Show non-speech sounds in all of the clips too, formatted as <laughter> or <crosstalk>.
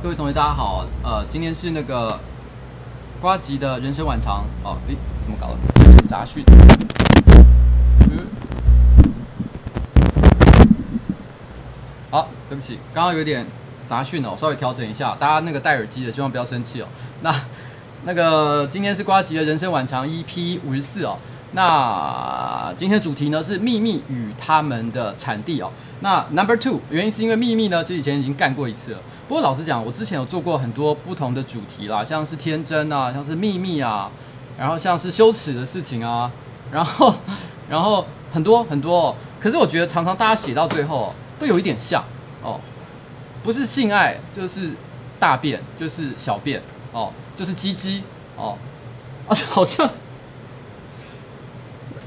各位同学，大家好。呃，今天是那个瓜吉的人生晚长。哦，诶，怎么搞的？杂讯。嗯。好，对不起，刚刚有点杂讯哦，稍微调整一下。大家那个戴耳机的，希望不要生气哦。那那个今天是瓜吉的人生晚长 EP 五十四哦。那今天的主题呢是秘密与他们的产地哦。那 Number Two 原因是因为秘密呢，其实以前已经干过一次了。不过老实讲，我之前有做过很多不同的主题啦，像是天真啊，像是秘密啊，然后像是羞耻的事情啊，然后 <laughs> 然后很多很多哦。可是我觉得常常大家写到最后都有一点像哦，不是性爱就是大便，就是小便哦，就是鸡鸡哦，而 <laughs> 且好像，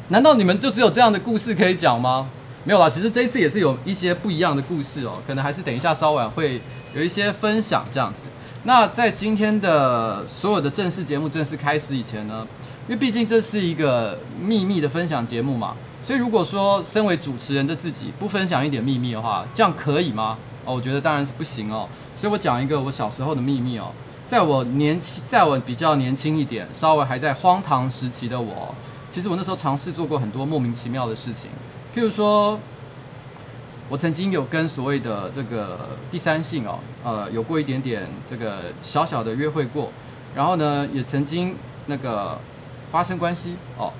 难道你们就只有这样的故事可以讲吗？没有啦，其实这一次也是有一些不一样的故事哦，可能还是等一下稍晚会。有一些分享这样子。那在今天的所有的正式节目正式开始以前呢，因为毕竟这是一个秘密的分享节目嘛，所以如果说身为主持人的自己不分享一点秘密的话，这样可以吗？哦，我觉得当然是不行哦。所以我讲一个我小时候的秘密哦，在我年轻，在我比较年轻一点，稍微还在荒唐时期的我，其实我那时候尝试做过很多莫名其妙的事情，譬如说。我曾经有跟所谓的这个第三性哦，呃，有过一点点这个小小的约会过，然后呢，也曾经那个发生关系哦，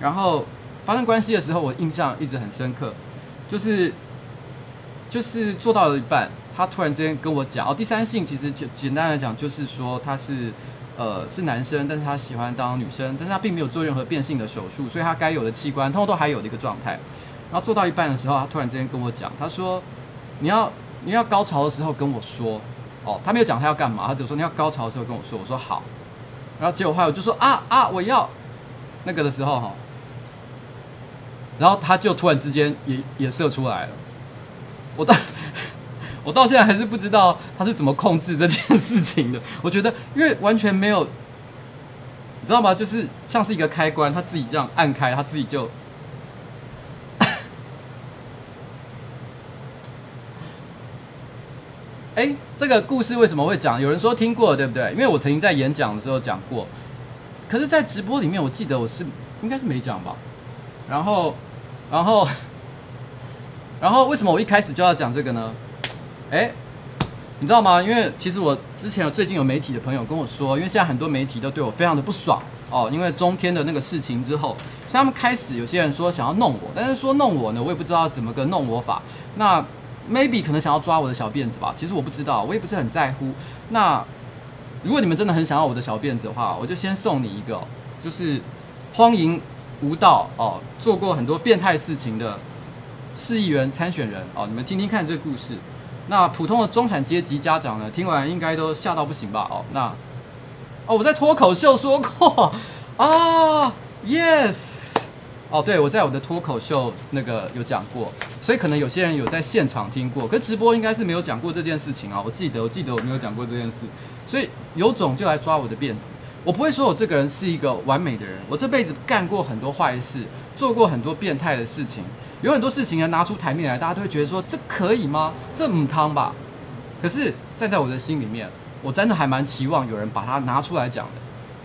然后发生关系的时候，我印象一直很深刻。就是就是做到了一半，他突然之间跟我讲哦，第三性其实就简单来讲就是说他是呃是男生，但是他喜欢当女生，但是他并没有做任何变性的手术，所以他该有的器官通通都还有的一个状态。然后做到一半的时候，他突然之间跟我讲，他说你要你要高潮的时候跟我说哦，他没有讲他要干嘛，他只说你要高潮的时候跟我说，我说好。然后结果后来我就说啊啊我要那个的时候哈。然后他就突然之间也也射出来了，我到我到现在还是不知道他是怎么控制这件事情的。我觉得因为完全没有，你知道吗？就是像是一个开关，他自己这样按开，他自己就。哎，这个故事为什么会讲？有人说听过，对不对？因为我曾经在演讲的时候讲过，可是，在直播里面，我记得我是应该是没讲吧。然后。然后，<laughs> 然后为什么我一开始就要讲这个呢？哎，你知道吗？因为其实我之前有最近有媒体的朋友跟我说，因为现在很多媒体都对我非常的不爽哦，因为中天的那个事情之后，所以他们开始有些人说想要弄我，但是说弄我呢，我也不知道怎么个弄我法。那 maybe 可能想要抓我的小辫子吧，其实我不知道，我也不是很在乎。那如果你们真的很想要我的小辫子的话，我就先送你一个，就是荒淫。无道哦，做过很多变态事情的市议员参选人哦，你们听听看这个故事。那普通的中产阶级家长呢，听完应该都吓到不行吧？哦，那哦，我在脱口秀说过 <laughs> 啊，yes，哦，对，我在我的脱口秀那个有讲过，所以可能有些人有在现场听过，可直播应该是没有讲过这件事情啊。我记得，我记得我没有讲过这件事，所以有种就来抓我的辫子。我不会说我这个人是一个完美的人，我这辈子干过很多坏事，做过很多变态的事情，有很多事情呢拿出台面来，大家都会觉得说，这可以吗？这母汤吧？可是站在我的心里面，我真的还蛮期望有人把它拿出来讲的，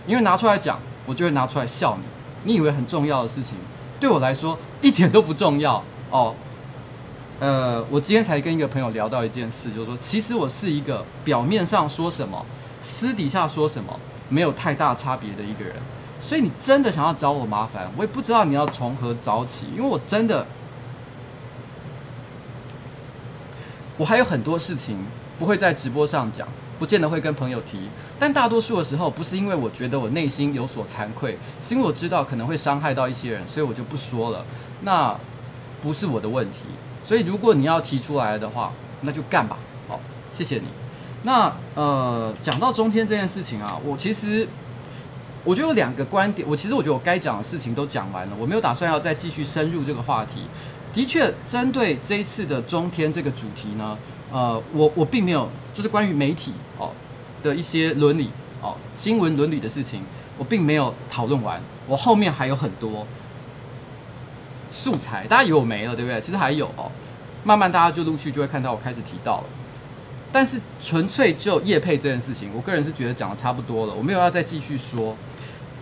因为拿出来讲，我就会拿出来笑你。你以为很重要的事情，对我来说一点都不重要哦。呃，我今天才跟一个朋友聊到一件事，就是说，其实我是一个表面上说什么，私底下说什么。没有太大差别的一个人，所以你真的想要找我麻烦，我也不知道你要从何找起，因为我真的，我还有很多事情不会在直播上讲，不见得会跟朋友提，但大多数的时候不是因为我觉得我内心有所惭愧，是因为我知道可能会伤害到一些人，所以我就不说了。那不是我的问题，所以如果你要提出来的话，那就干吧。好，谢谢你。那呃，讲到中天这件事情啊，我其实我觉得有两个观点。我其实我觉得我该讲的事情都讲完了，我没有打算要再继续深入这个话题。的确，针对这一次的中天这个主题呢，呃，我我并没有就是关于媒体哦的一些伦理哦新闻伦理的事情，我并没有讨论完。我后面还有很多素材，大家以为我没了，对不对？其实还有哦，慢慢大家就陆续就会看到我开始提到了。但是纯粹就叶配这件事情，我个人是觉得讲的差不多了，我没有要再继续说。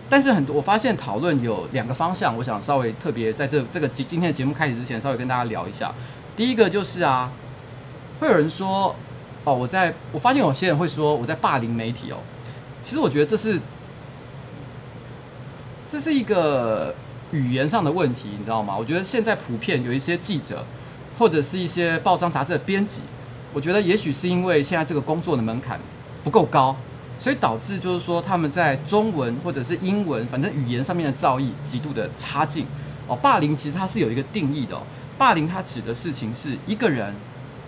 但是很多我发现讨论有两个方向，我想稍微特别在这这个今今天的节目开始之前，稍微跟大家聊一下。第一个就是啊，会有人说哦，我在我发现有些人会说我在霸凌媒体哦。其实我觉得这是这是一个语言上的问题，你知道吗？我觉得现在普遍有一些记者或者是一些报章杂志的编辑。我觉得也许是因为现在这个工作的门槛不够高，所以导致就是说他们在中文或者是英文，反正语言上面的造诣极度的差劲。哦，霸凌其实它是有一个定义的哦，霸凌它指的事情是一个人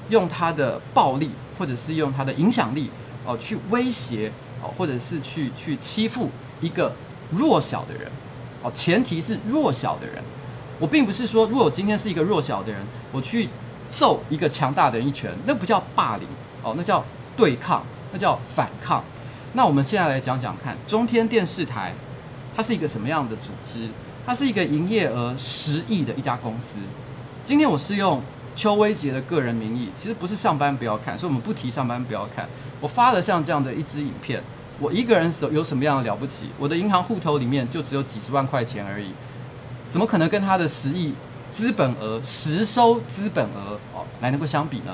用他的暴力或者是用他的影响力哦去威胁哦，或者是去去欺负一个弱小的人哦，前提是弱小的人。我并不是说如果我今天是一个弱小的人，我去。揍一个强大的人一拳，那不叫霸凌哦，那叫对抗，那叫反抗。那我们现在来讲讲看，中天电视台它是一个什么样的组织？它是一个营业额十亿的一家公司。今天我是用邱威杰的个人名义，其实不是上班不要看，所以我们不提上班不要看。我发了像这样的一支影片，我一个人手有什么样的了不起？我的银行户头里面就只有几十万块钱而已，怎么可能跟他的十亿？资本额实收资本额哦，来能够相比呢？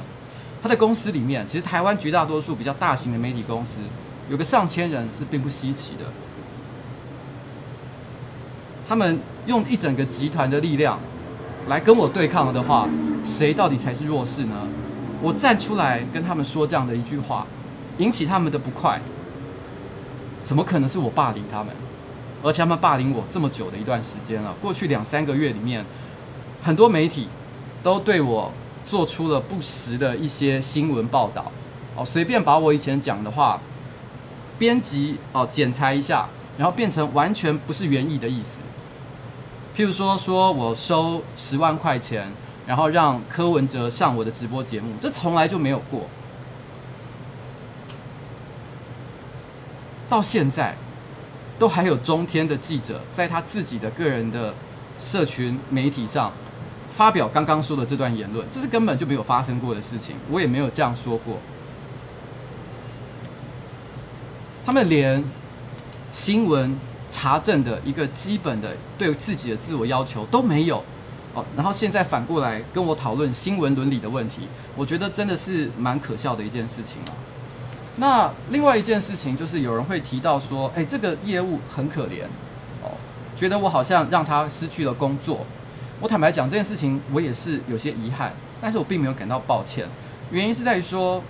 他在公司里面，其实台湾绝大多数比较大型的媒体公司，有个上千人是并不稀奇的。他们用一整个集团的力量，来跟我对抗了的话，谁到底才是弱势呢？我站出来跟他们说这样的一句话，引起他们的不快，怎么可能是我霸凌他们？而且他们霸凌我这么久的一段时间了，过去两三个月里面，很多媒体都对我做出了不实的一些新闻报道，哦，随便把我以前讲的话编辑哦剪裁一下，然后变成完全不是原意的意思。譬如说，说我收十万块钱，然后让柯文哲上我的直播节目，这从来就没有过，到现在。都还有中天的记者在他自己的个人的社群媒体上发表刚刚说的这段言论，这是根本就没有发生过的事情，我也没有这样说过。他们连新闻查证的一个基本的对自己的自我要求都没有哦，然后现在反过来跟我讨论新闻伦理的问题，我觉得真的是蛮可笑的一件事情啊。那另外一件事情就是，有人会提到说，哎、这个业务很可怜，哦，觉得我好像让他失去了工作。我坦白讲，这件事情我也是有些遗憾，但是我并没有感到抱歉。原因是在于说，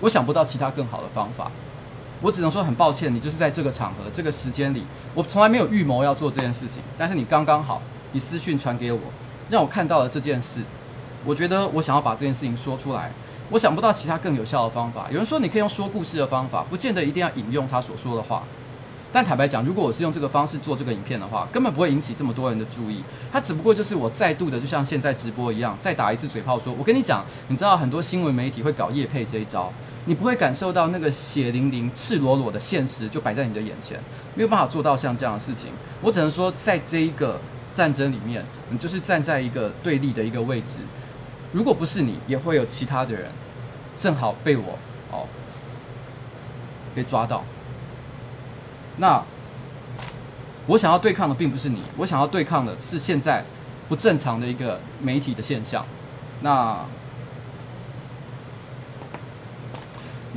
我想不到其他更好的方法，我只能说很抱歉，你就是在这个场合、这个时间里，我从来没有预谋要做这件事情，但是你刚刚好，你私讯传给我，让我看到了这件事。我觉得我想要把这件事情说出来，我想不到其他更有效的方法。有人说你可以用说故事的方法，不见得一定要引用他所说的话。但坦白讲，如果我是用这个方式做这个影片的话，根本不会引起这么多人的注意。它只不过就是我再度的，就像现在直播一样，再打一次嘴炮说，我跟你讲，你知道很多新闻媒体会搞夜配这一招，你不会感受到那个血淋淋、赤裸裸的现实就摆在你的眼前，没有办法做到像这样的事情。我只能说，在这一个战争里面，你就是站在一个对立的一个位置。如果不是你，也会有其他的人，正好被我哦给抓到。那我想要对抗的并不是你，我想要对抗的是现在不正常的一个媒体的现象。那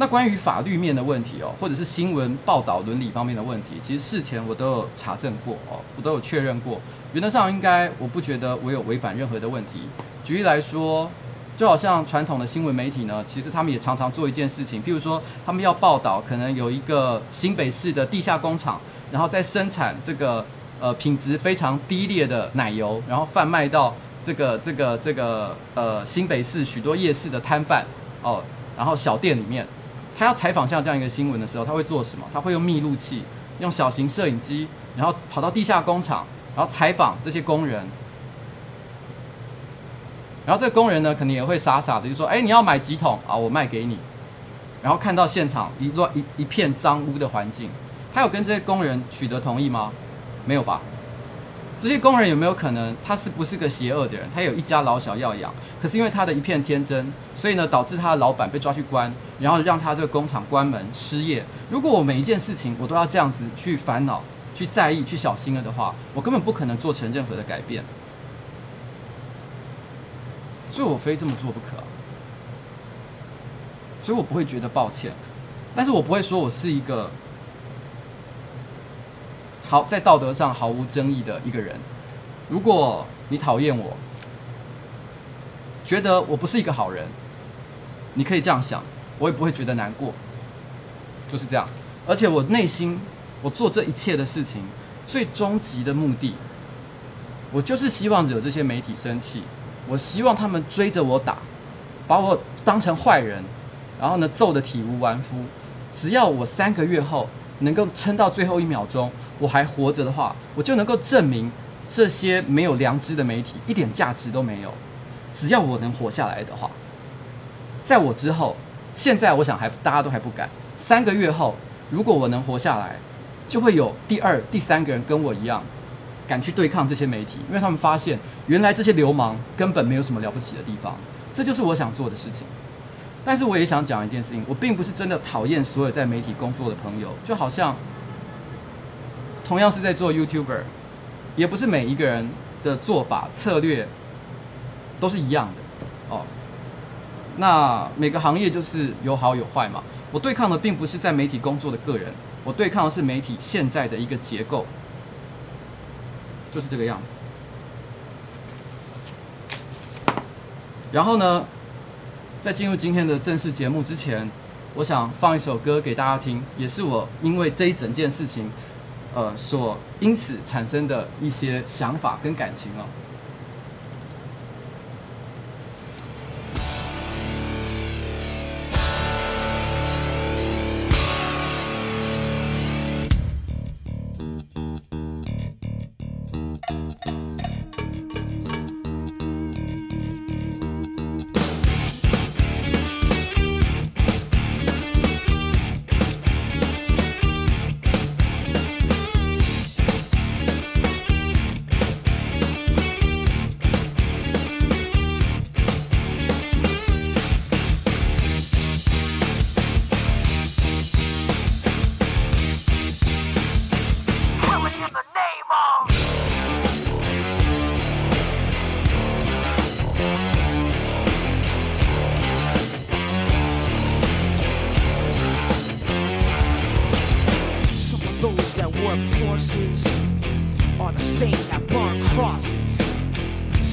那关于法律面的问题哦，或者是新闻报道伦理方面的问题，其实事前我都有查证过哦，我都有确认过。原则上应该，我不觉得我有违反任何的问题。举例来说，就好像传统的新闻媒体呢，其实他们也常常做一件事情，譬如说，他们要报道可能有一个新北市的地下工厂，然后在生产这个呃品质非常低劣的奶油，然后贩卖到这个这个这个呃新北市许多夜市的摊贩哦，然后小店里面，他要采访像这样一个新闻的时候，他会做什么？他会用密录器，用小型摄影机，然后跑到地下工厂，然后采访这些工人。然后这个工人呢，肯定也会傻傻的就说：“哎，你要买几桶啊？我卖给你。”然后看到现场一乱一一片脏污的环境，他有跟这些工人取得同意吗？没有吧？这些工人有没有可能他是不是个邪恶的人？他有一家老小要养，可是因为他的一片天真，所以呢，导致他的老板被抓去关，然后让他这个工厂关门失业。如果我每一件事情我都要这样子去烦恼、去在意、去小心了的话，我根本不可能做成任何的改变。所以我非这么做不可，所以我不会觉得抱歉，但是我不会说我是一个好在道德上毫无争议的一个人。如果你讨厌我，觉得我不是一个好人，你可以这样想，我也不会觉得难过，就是这样。而且我内心，我做这一切的事情，最终极的目的，我就是希望惹这些媒体生气。我希望他们追着我打，把我当成坏人，然后呢，揍得体无完肤。只要我三个月后能够撑到最后一秒钟，我还活着的话，我就能够证明这些没有良知的媒体一点价值都没有。只要我能活下来的话，在我之后，现在我想还大家都还不敢。三个月后，如果我能活下来，就会有第二、第三个人跟我一样。敢去对抗这些媒体，因为他们发现原来这些流氓根本没有什么了不起的地方，这就是我想做的事情。但是我也想讲一件事情，我并不是真的讨厌所有在媒体工作的朋友，就好像同样是在做 YouTuber，也不是每一个人的做法策略都是一样的哦。那每个行业就是有好有坏嘛。我对抗的并不是在媒体工作的个人，我对抗的是媒体现在的一个结构。就是这个样子。然后呢，在进入今天的正式节目之前，我想放一首歌给大家听，也是我因为这一整件事情，呃，所因此产生的一些想法跟感情哦。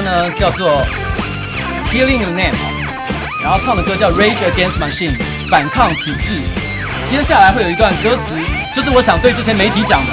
呢叫做 Killing the Name，然后唱的歌叫 Rage Against Machine，反抗体制。接下来会有一段歌词，就是我想对这些媒体讲的。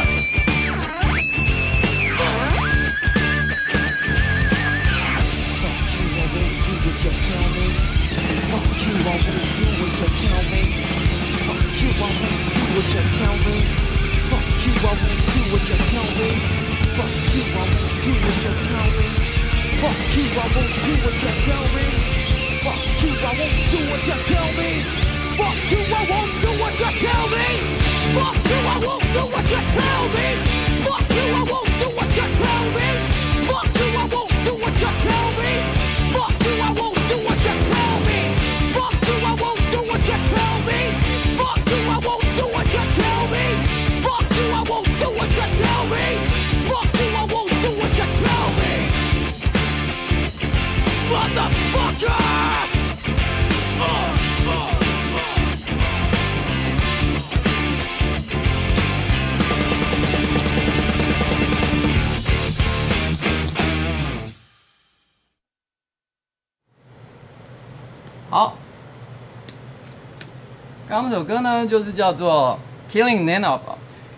歌呢，就是叫做《Killing Nanob》，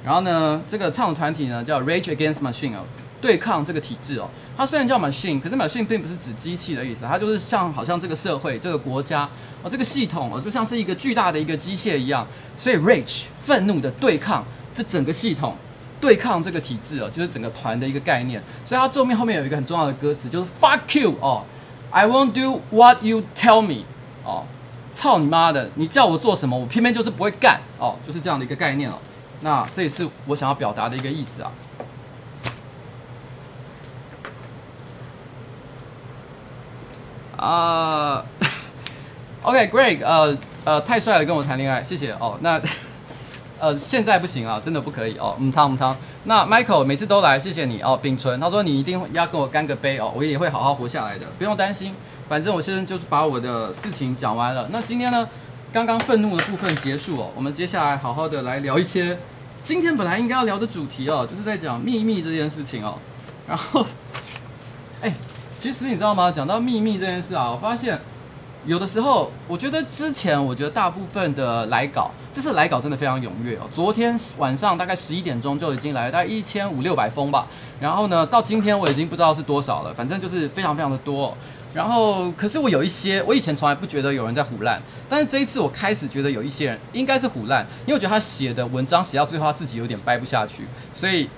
然后呢，这个唱的团体呢叫 Rage Against Machine 哦，对抗这个体制哦。它虽然叫 Machine，可是 Machine 并不是指机器的意思，它就是像好像这个社会、这个国家哦，这个系统哦，就像是一个巨大的一个机械一样。所以 Rage 愤怒的对抗这整个系统，对抗这个体制哦，就是整个团的一个概念。所以它后面后面有一个很重要的歌词，就是 Fuck you 哦，I won't do what you tell me 哦。操你妈的！你叫我做什么，我偏偏就是不会干哦，就是这样的一个概念哦。那这也是我想要表达的一个意思啊。啊、<laughs> OK，Greg，、呃呃，太帅了，跟我谈恋爱，谢谢哦。那 <laughs> 呃，现在不行啊，真的不可以哦。嗯，汤嗯汤。那 Michael 每次都来，谢谢你哦。秉存，他说你一定要跟我干个杯哦，我也会好好活下来的，不用担心。反正我现在就是把我的事情讲完了。那今天呢，刚刚愤怒的部分结束哦，我们接下来好好的来聊一些今天本来应该要聊的主题哦，就是在讲秘密这件事情哦。<laughs> 然后，<laughs> 哎，其实你知道吗？讲到秘密这件事啊，我发现有的时候，我觉得之前我觉得大部分的来稿，这次来稿真的非常踊跃哦。昨天晚上大概十一点钟就已经来了，大概一千五六百封吧。然后呢，到今天我已经不知道是多少了，反正就是非常非常的多。然后，可是我有一些，我以前从来不觉得有人在唬烂，但是这一次我开始觉得有一些人应该是唬烂，因为我觉得他写的文章写到最后他自己有点掰不下去，所以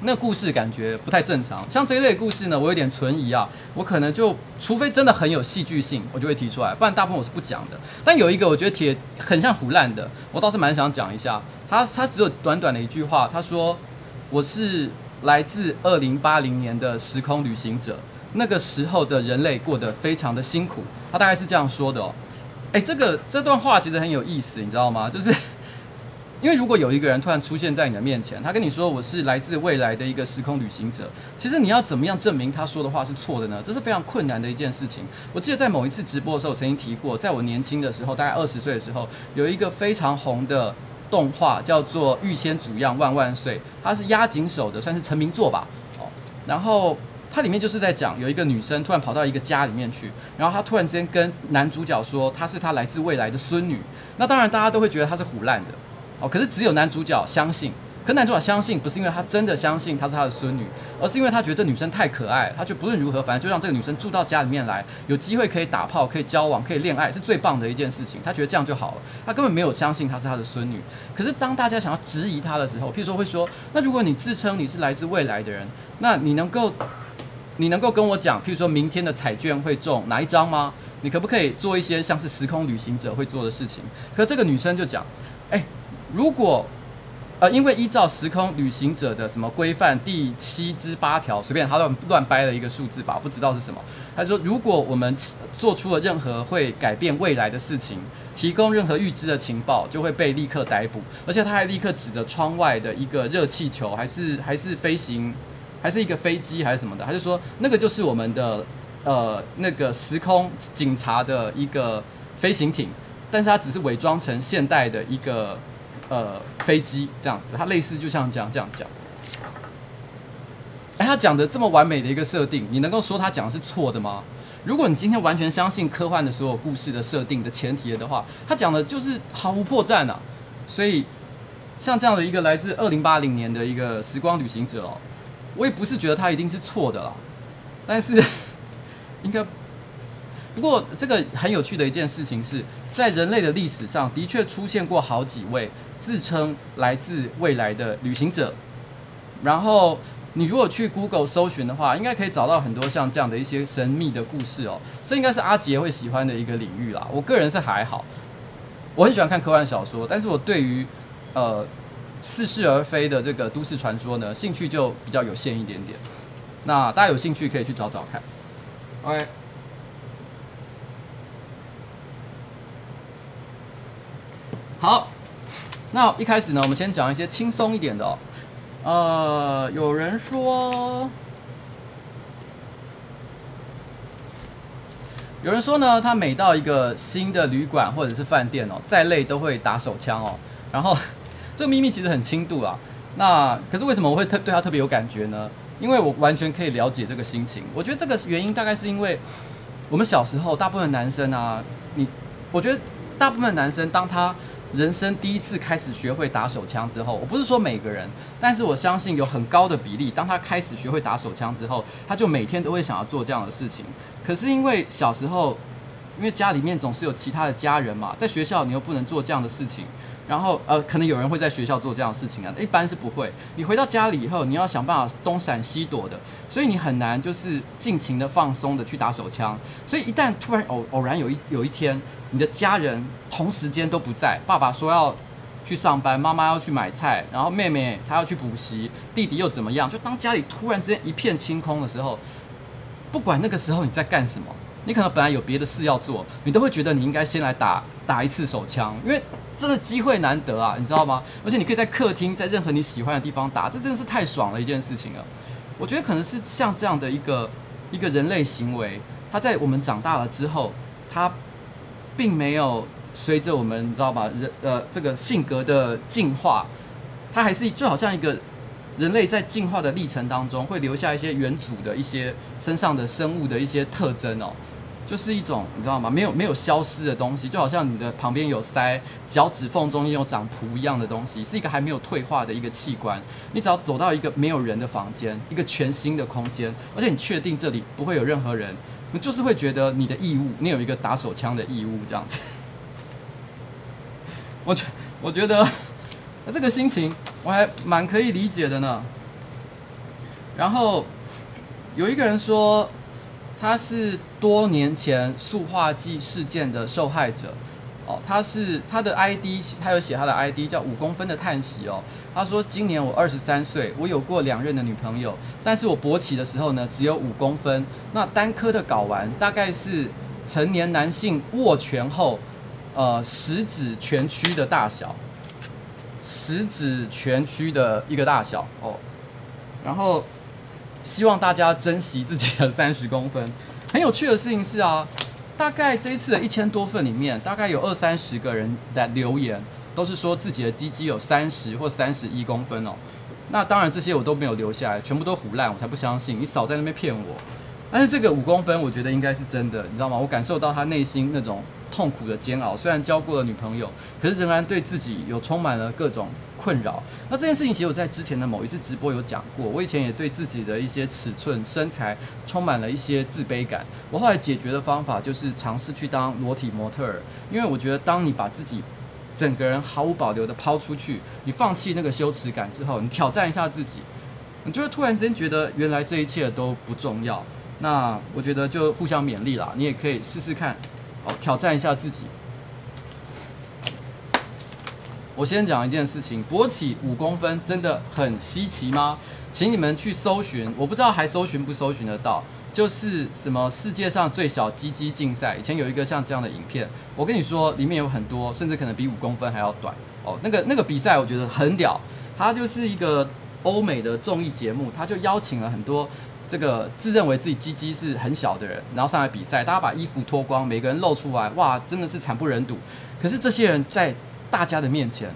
那个故事感觉不太正常。像这一类故事呢，我有点存疑啊，我可能就除非真的很有戏剧性，我就会提出来，不然大部分我是不讲的。但有一个我觉得铁很像唬烂的，我倒是蛮想讲一下。他他只有短短的一句话，他说我是来自二零八零年的时空旅行者。那个时候的人类过得非常的辛苦，他大概是这样说的哦。诶，这个这段话其实很有意思，你知道吗？<laughs> 就是因为如果有一个人突然出现在你的面前，他跟你说我是来自未来的一个时空旅行者，其实你要怎么样证明他说的话是错的呢？这是非常困难的一件事情。我记得在某一次直播的时候，我曾经提过，在我年轻的时候，大概二十岁的时候，有一个非常红的动画叫做《御仙祖样万万岁》，它是押井守的，算是成名作吧。哦，然后。它里面就是在讲有一个女生突然跑到一个家里面去，然后她突然之间跟男主角说她是她来自未来的孙女。那当然大家都会觉得她是胡烂的哦，可是只有男主角相信。可男主角相信不是因为他真的相信她是他的孙女，而是因为他觉得这女生太可爱，他就不论如何，反正就让这个女生住到家里面来，有机会可以打炮，可以交往，可以恋爱，是最棒的一件事情。他觉得这样就好了，他根本没有相信她是他的孙女。可是当大家想要质疑他的时候，譬如说会说，那如果你自称你是来自未来的人，那你能够？你能够跟我讲，譬如说明天的彩券会中哪一张吗？你可不可以做一些像是时空旅行者会做的事情？可这个女生就讲，哎，如果呃，因为依照时空旅行者的什么规范第七之八条，随便他乱乱掰了一个数字吧，不知道是什么。他说，如果我们做出了任何会改变未来的事情，提供任何预知的情报，就会被立刻逮捕。而且他还立刻指着窗外的一个热气球，还是还是飞行。还是一个飞机还是什么的，他就说那个就是我们的呃那个时空警察的一个飞行艇，但是它只是伪装成现代的一个呃飞机这样子，它类似就像这样这样讲。哎，他讲的这么完美的一个设定，你能够说他讲的是错的吗？如果你今天完全相信科幻的所有故事的设定的前提的话，他讲的就是毫无破绽啊。所以像这样的一个来自二零八零年的一个时光旅行者哦。我也不是觉得他一定是错的啦，但是 <laughs> 应该不过这个很有趣的一件事情是在人类的历史上的确出现过好几位自称来自未来的旅行者，然后你如果去 Google 搜寻的话，应该可以找到很多像这样的一些神秘的故事哦。这应该是阿杰会喜欢的一个领域啦。我个人是还好，我很喜欢看科幻小说，但是我对于呃。似是而非的这个都市传说呢，兴趣就比较有限一点点。那大家有兴趣可以去找找看。OK，好，那一开始呢，我们先讲一些轻松一点的哦。呃，有人说，有人说呢，他每到一个新的旅馆或者是饭店哦，再累都会打手枪哦，然后。这个秘密其实很轻度啊，那可是为什么我会特对他特别有感觉呢？因为我完全可以了解这个心情。我觉得这个原因大概是因为我们小时候大部分男生啊，你我觉得大部分男生当他人生第一次开始学会打手枪之后，我不是说每个人，但是我相信有很高的比例，当他开始学会打手枪之后，他就每天都会想要做这样的事情。可是因为小时候，因为家里面总是有其他的家人嘛，在学校你又不能做这样的事情，然后呃，可能有人会在学校做这样的事情啊，一般是不会。你回到家里以后，你要想办法东闪西躲的，所以你很难就是尽情的放松的去打手枪。所以一旦突然偶偶然有一有一天，你的家人同时间都不在，爸爸说要去上班，妈妈要去买菜，然后妹妹她要去补习，弟弟又怎么样？就当家里突然之间一片清空的时候，不管那个时候你在干什么，你可能本来有别的事要做，你都会觉得你应该先来打打一次手枪，因为真的机会难得啊，你知道吗？而且你可以在客厅，在任何你喜欢的地方打，这真的是太爽了一件事情了。我觉得可能是像这样的一个一个人类行为，它在我们长大了之后，它。并没有随着我们，你知道吧？人呃，这个性格的进化，它还是就好像一个人类在进化的历程当中，会留下一些远祖的一些身上的生物的一些特征哦，就是一种你知道吗？没有没有消失的东西，就好像你的旁边有塞脚趾缝中间有长蹼一样的东西，是一个还没有退化的一个器官。你只要走到一个没有人的房间，一个全新的空间，而且你确定这里不会有任何人。你就是会觉得你的义务，你有一个打手枪的义务，这样子。我觉我觉得，这个心情我还蛮可以理解的呢。然后有一个人说，他是多年前塑化剂事件的受害者。哦，他是他的 ID，他有写他的 ID 叫五公分的叹息哦。他说：“今年我二十三岁，我有过两任的女朋友，但是我勃起的时候呢，只有五公分。那单颗的睾丸大概是成年男性握拳后，呃，食指全区的大小，食指全区的一个大小哦。然后希望大家珍惜自己的 <laughs> 三十公分。很有趣的事情是啊。”大概这一次的一千多份里面，大概有二三十个人在留言，都是说自己的鸡鸡有三十或三十一公分哦。那当然这些我都没有留下来，全部都胡烂，我才不相信。你少在那边骗我。但是这个五公分，我觉得应该是真的，你知道吗？我感受到他内心那种痛苦的煎熬。虽然交过了女朋友，可是仍然对自己有充满了各种。困扰。那这件事情其实我在之前的某一次直播有讲过。我以前也对自己的一些尺寸、身材充满了一些自卑感。我后来解决的方法就是尝试去当裸体模特儿，因为我觉得当你把自己整个人毫无保留的抛出去，你放弃那个羞耻感之后，你挑战一下自己，你就会突然之间觉得原来这一切都不重要。那我觉得就互相勉励啦，你也可以试试看，挑战一下自己。我先讲一件事情，勃起五公分真的很稀奇吗？请你们去搜寻，我不知道还搜寻不搜寻得到，就是什么世界上最小鸡鸡竞赛，以前有一个像这样的影片，我跟你说，里面有很多，甚至可能比五公分还要短哦。那个那个比赛我觉得很屌，它就是一个欧美的综艺节目，它就邀请了很多这个自认为自己鸡鸡是很小的人，然后上来比赛，大家把衣服脱光，每个人露出来，哇，真的是惨不忍睹。可是这些人在大家的面前，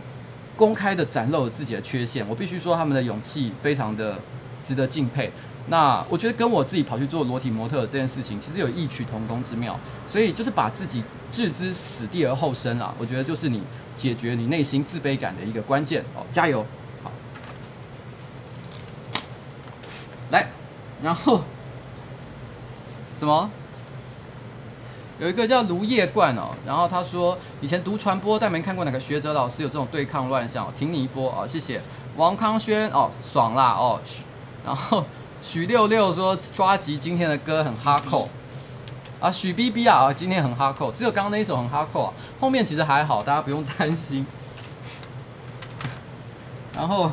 公开的展露了自己的缺陷，我必须说他们的勇气非常的值得敬佩。那我觉得跟我自己跑去做裸体模特这件事情，其实有异曲同工之妙。所以就是把自己置之死地而后生啊，我觉得就是你解决你内心自卑感的一个关键哦，加油！好，来，然后什么？有一个叫卢叶冠哦，然后他说以前读传播，但没看过哪个学者老师有这种对抗乱象，挺你一波啊，谢谢。王康轩哦，爽啦哦，然后许六六说抓吉今天的歌很哈扣啊，许 B B 啊，今天很哈扣，只有刚刚那一首很哈扣啊，后面其实还好，大家不用担心。然后，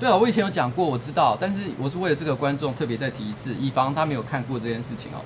对啊，我以前有讲过，我知道，但是我是为了这个观众特别再提一次，以防他没有看过这件事情哦。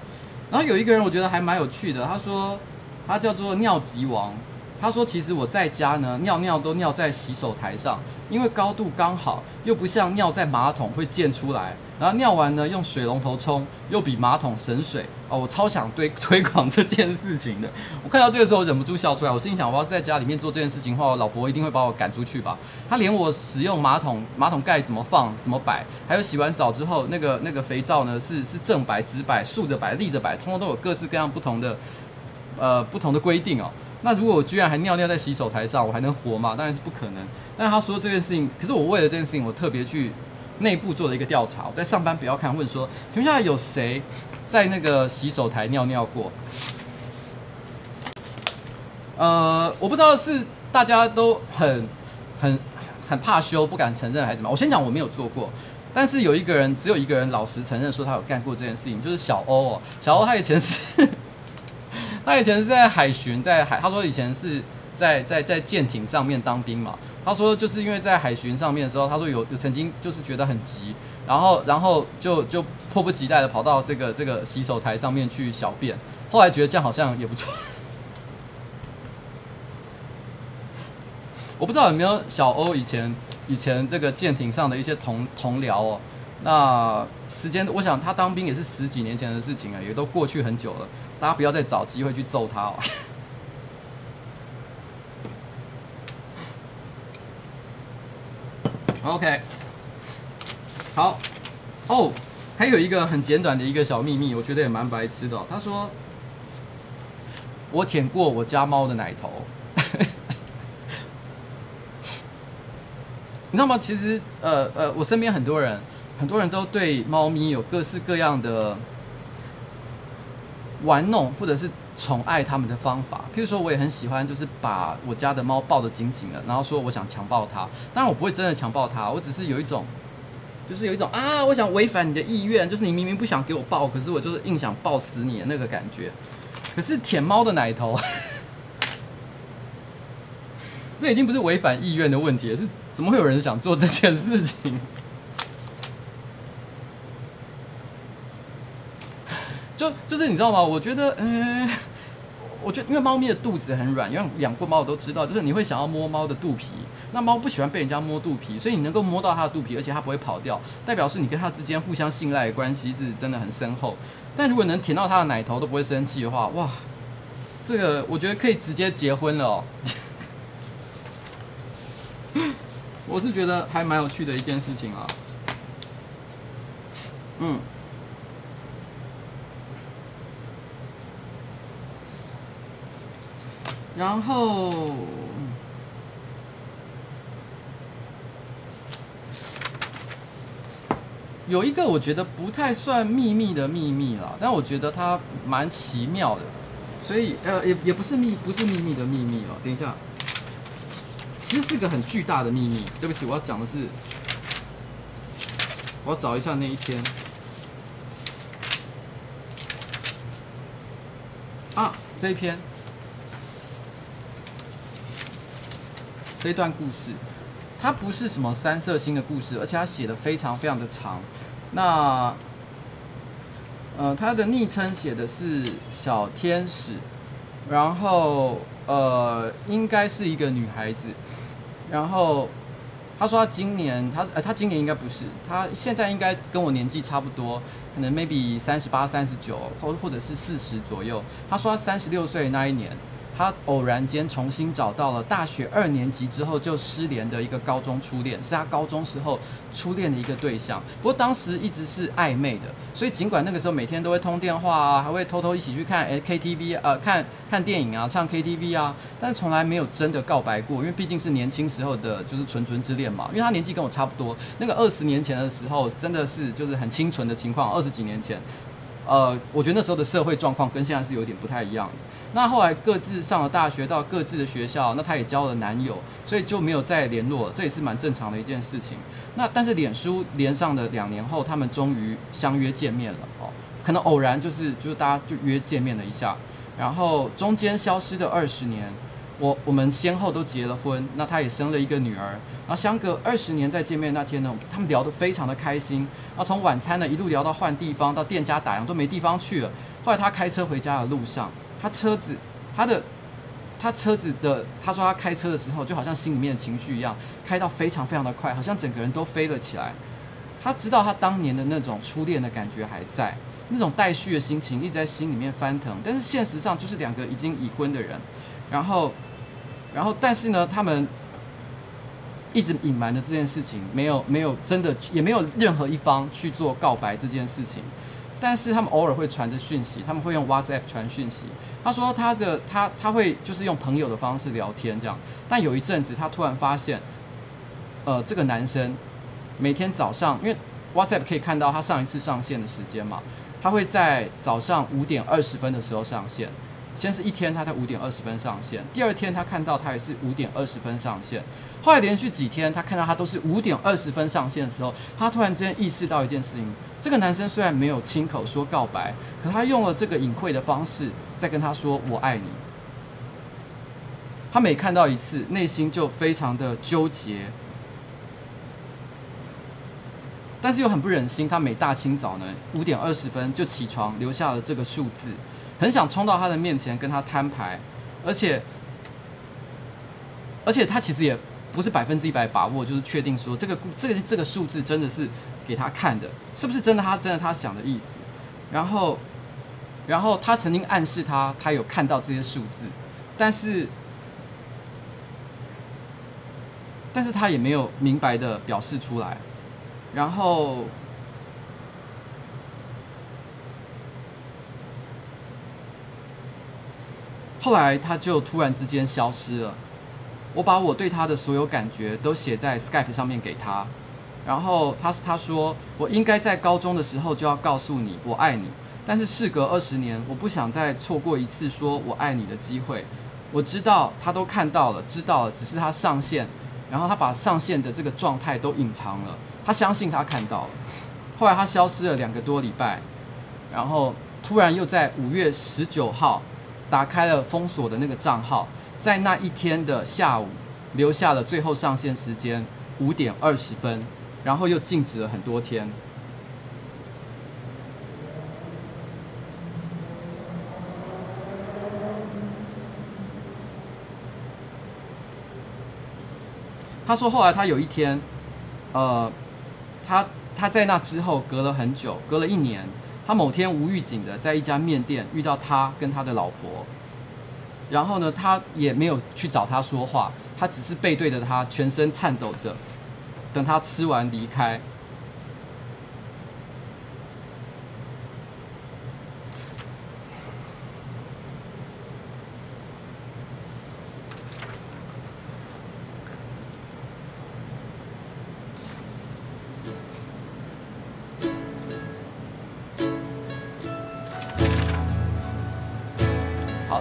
然后有一个人，我觉得还蛮有趣的。他说，他叫做尿急王。他说，其实我在家呢，尿尿都尿在洗手台上，因为高度刚好，又不像尿在马桶会溅出来。然后尿完呢，用水龙头冲，又比马桶省水。哦，我超想推 <laughs> 推广这件事情的。我看到这个时候忍不住笑出来。我心想，我要是在家里面做这件事情的话，我老婆一定会把我赶出去吧。他连我使用马桶马桶盖怎么放、怎么摆，还有洗完澡之后那个那个肥皂呢，是是正摆、直摆、竖着摆、立着摆，通通都有各式各样不同的呃不同的规定哦。那如果我居然还尿尿在洗手台上，我还能活吗？当然是不可能。但是他说这件事情，可是我为了这件事情，我特别去内部做了一个调查。我在上班不要看，问说，请问下有谁在那个洗手台尿尿过？呃，我不知道是大家都很很很怕羞，不敢承认还是怎么？我先讲我没有做过，但是有一个人，只有一个人老实承认说他有干过这件事情，就是小欧哦。小欧他以前是。他以前是在海巡，在海，他说以前是在在在舰艇上面当兵嘛。他说就是因为在海巡上面的时候，他说有有曾经就是觉得很急，然后然后就就迫不及待的跑到这个这个洗手台上面去小便，后来觉得这样好像也不错。我不知道有没有小欧以前以前这个舰艇上的一些同同僚哦。那时间，我想他当兵也是十几年前的事情了，也都过去很久了。大家不要再找机会去揍他哦。OK，好哦，还有一个很简短的一个小秘密，我觉得也蛮白痴的哦。他说，我舔过我家猫的奶头，<laughs> 你知道吗？其实，呃呃，我身边很多人。很多人都对猫咪有各式各样的玩弄或者是宠爱他们的方法，譬如说，我也很喜欢，就是把我家的猫抱得紧紧的，然后说我想强暴它。当然，我不会真的强暴它，我只是有一种，就是有一种啊，我想违反你的意愿，就是你明明不想给我抱，可是我就是硬想抱死你的那个感觉。可是舔猫的奶头，<laughs> 这已经不是违反意愿的问题了，是怎么会有人想做这件事情？就就是你知道吗？我觉得，嗯、我觉得因为猫咪的肚子很软，因为养过猫我都知道，就是你会想要摸猫的肚皮。那猫不喜欢被人家摸肚皮，所以你能够摸到它的肚皮，而且它不会跑掉，代表是你跟它之间互相信赖的关系是真的很深厚。但如果能舔到它的奶头都不会生气的话，哇，这个我觉得可以直接结婚了哦。<laughs> 我是觉得还蛮有趣的一件事情啊。嗯。然后有一个我觉得不太算秘密的秘密啦，但我觉得它蛮奇妙的，所以呃也也不是秘不是秘密的秘密哦。等一下，其实是个很巨大的秘密。对不起，我要讲的是，我要找一下那一天啊，这一篇。这段故事，它不是什么三色星的故事，而且它写的非常非常的长。那，呃，它的昵称写的是小天使，然后呃，应该是一个女孩子。然后他说她今年，他呃，他今年应该不是，他现在应该跟我年纪差不多，可能 maybe 三十八、三十九，或或者是四十左右。他说他三十六岁那一年。他偶然间重新找到了大学二年级之后就失联的一个高中初恋，是他高中时候初恋的一个对象。不过当时一直是暧昧的，所以尽管那个时候每天都会通电话啊，还会偷偷一起去看 KTV 呃，看看电影啊，唱 KTV 啊，但从来没有真的告白过，因为毕竟是年轻时候的就是纯纯之恋嘛。因为他年纪跟我差不多，那个二十年前的时候真的是就是很清纯的情况，二十几年前。呃，我觉得那时候的社会状况跟现在是有点不太一样的。那后来各自上了大学，到各自的学校，那她也交了男友，所以就没有再联络，这也是蛮正常的一件事情。那但是脸书连上的两年后，他们终于相约见面了哦，可能偶然就是就是大家就约见面了一下，然后中间消失的二十年。我我们先后都结了婚，那他也生了一个女儿，然后相隔二十年再见面那天呢，他们聊得非常的开心，然后从晚餐呢一路聊到换地方，到店家打烊都没地方去了。后来他开车回家的路上，他车子他的他车子的他说他开车的时候就好像心里面的情绪一样，开到非常非常的快，好像整个人都飞了起来。他知道他当年的那种初恋的感觉还在，那种待续的心情一直在心里面翻腾，但是现实上就是两个已经已婚的人，然后。然后，但是呢，他们一直隐瞒的这件事情，没有没有真的，也没有任何一方去做告白这件事情。但是他们偶尔会传着讯息，他们会用 WhatsApp 传讯息。他说他的他他会就是用朋友的方式聊天这样，但有一阵子他突然发现，呃，这个男生每天早上，因为 WhatsApp 可以看到他上一次上线的时间嘛，他会在早上五点二十分的时候上线。先是一天他在五点二十分上线，第二天他看到他也是五点二十分上线，后来连续几天他看到他都是五点二十分上线的时候，他突然之间意识到一件事情：这个男生虽然没有亲口说告白，可他用了这个隐晦的方式在跟他说“我爱你”。他每看到一次，内心就非常的纠结，但是又很不忍心。他每大清早呢五点二十分就起床，留下了这个数字。很想冲到他的面前跟他摊牌，而且，而且他其实也不是百分之一百把握，就是确定说这个这个这个数字真的是给他看的，是不是真的？他真的他想的意思。然后，然后他曾经暗示他，他有看到这些数字，但是，但是他也没有明白的表示出来。然后。后来他就突然之间消失了。我把我对他的所有感觉都写在 Skype 上面给他，然后他是他说我应该在高中的时候就要告诉你我爱你，但是事隔二十年，我不想再错过一次说我爱你的机会。我知道他都看到了，知道了，只是他上线，然后他把上线的这个状态都隐藏了。他相信他看到了。后来他消失了两个多礼拜，然后突然又在五月十九号。打开了封锁的那个账号，在那一天的下午留下了最后上线时间五点二十分，然后又静止了很多天。他说后来他有一天，呃，他他在那之后隔了很久，隔了一年。他某天无预警的在一家面店遇到他跟他的老婆，然后呢，他也没有去找他说话，他只是背对着他，全身颤抖着，等他吃完离开。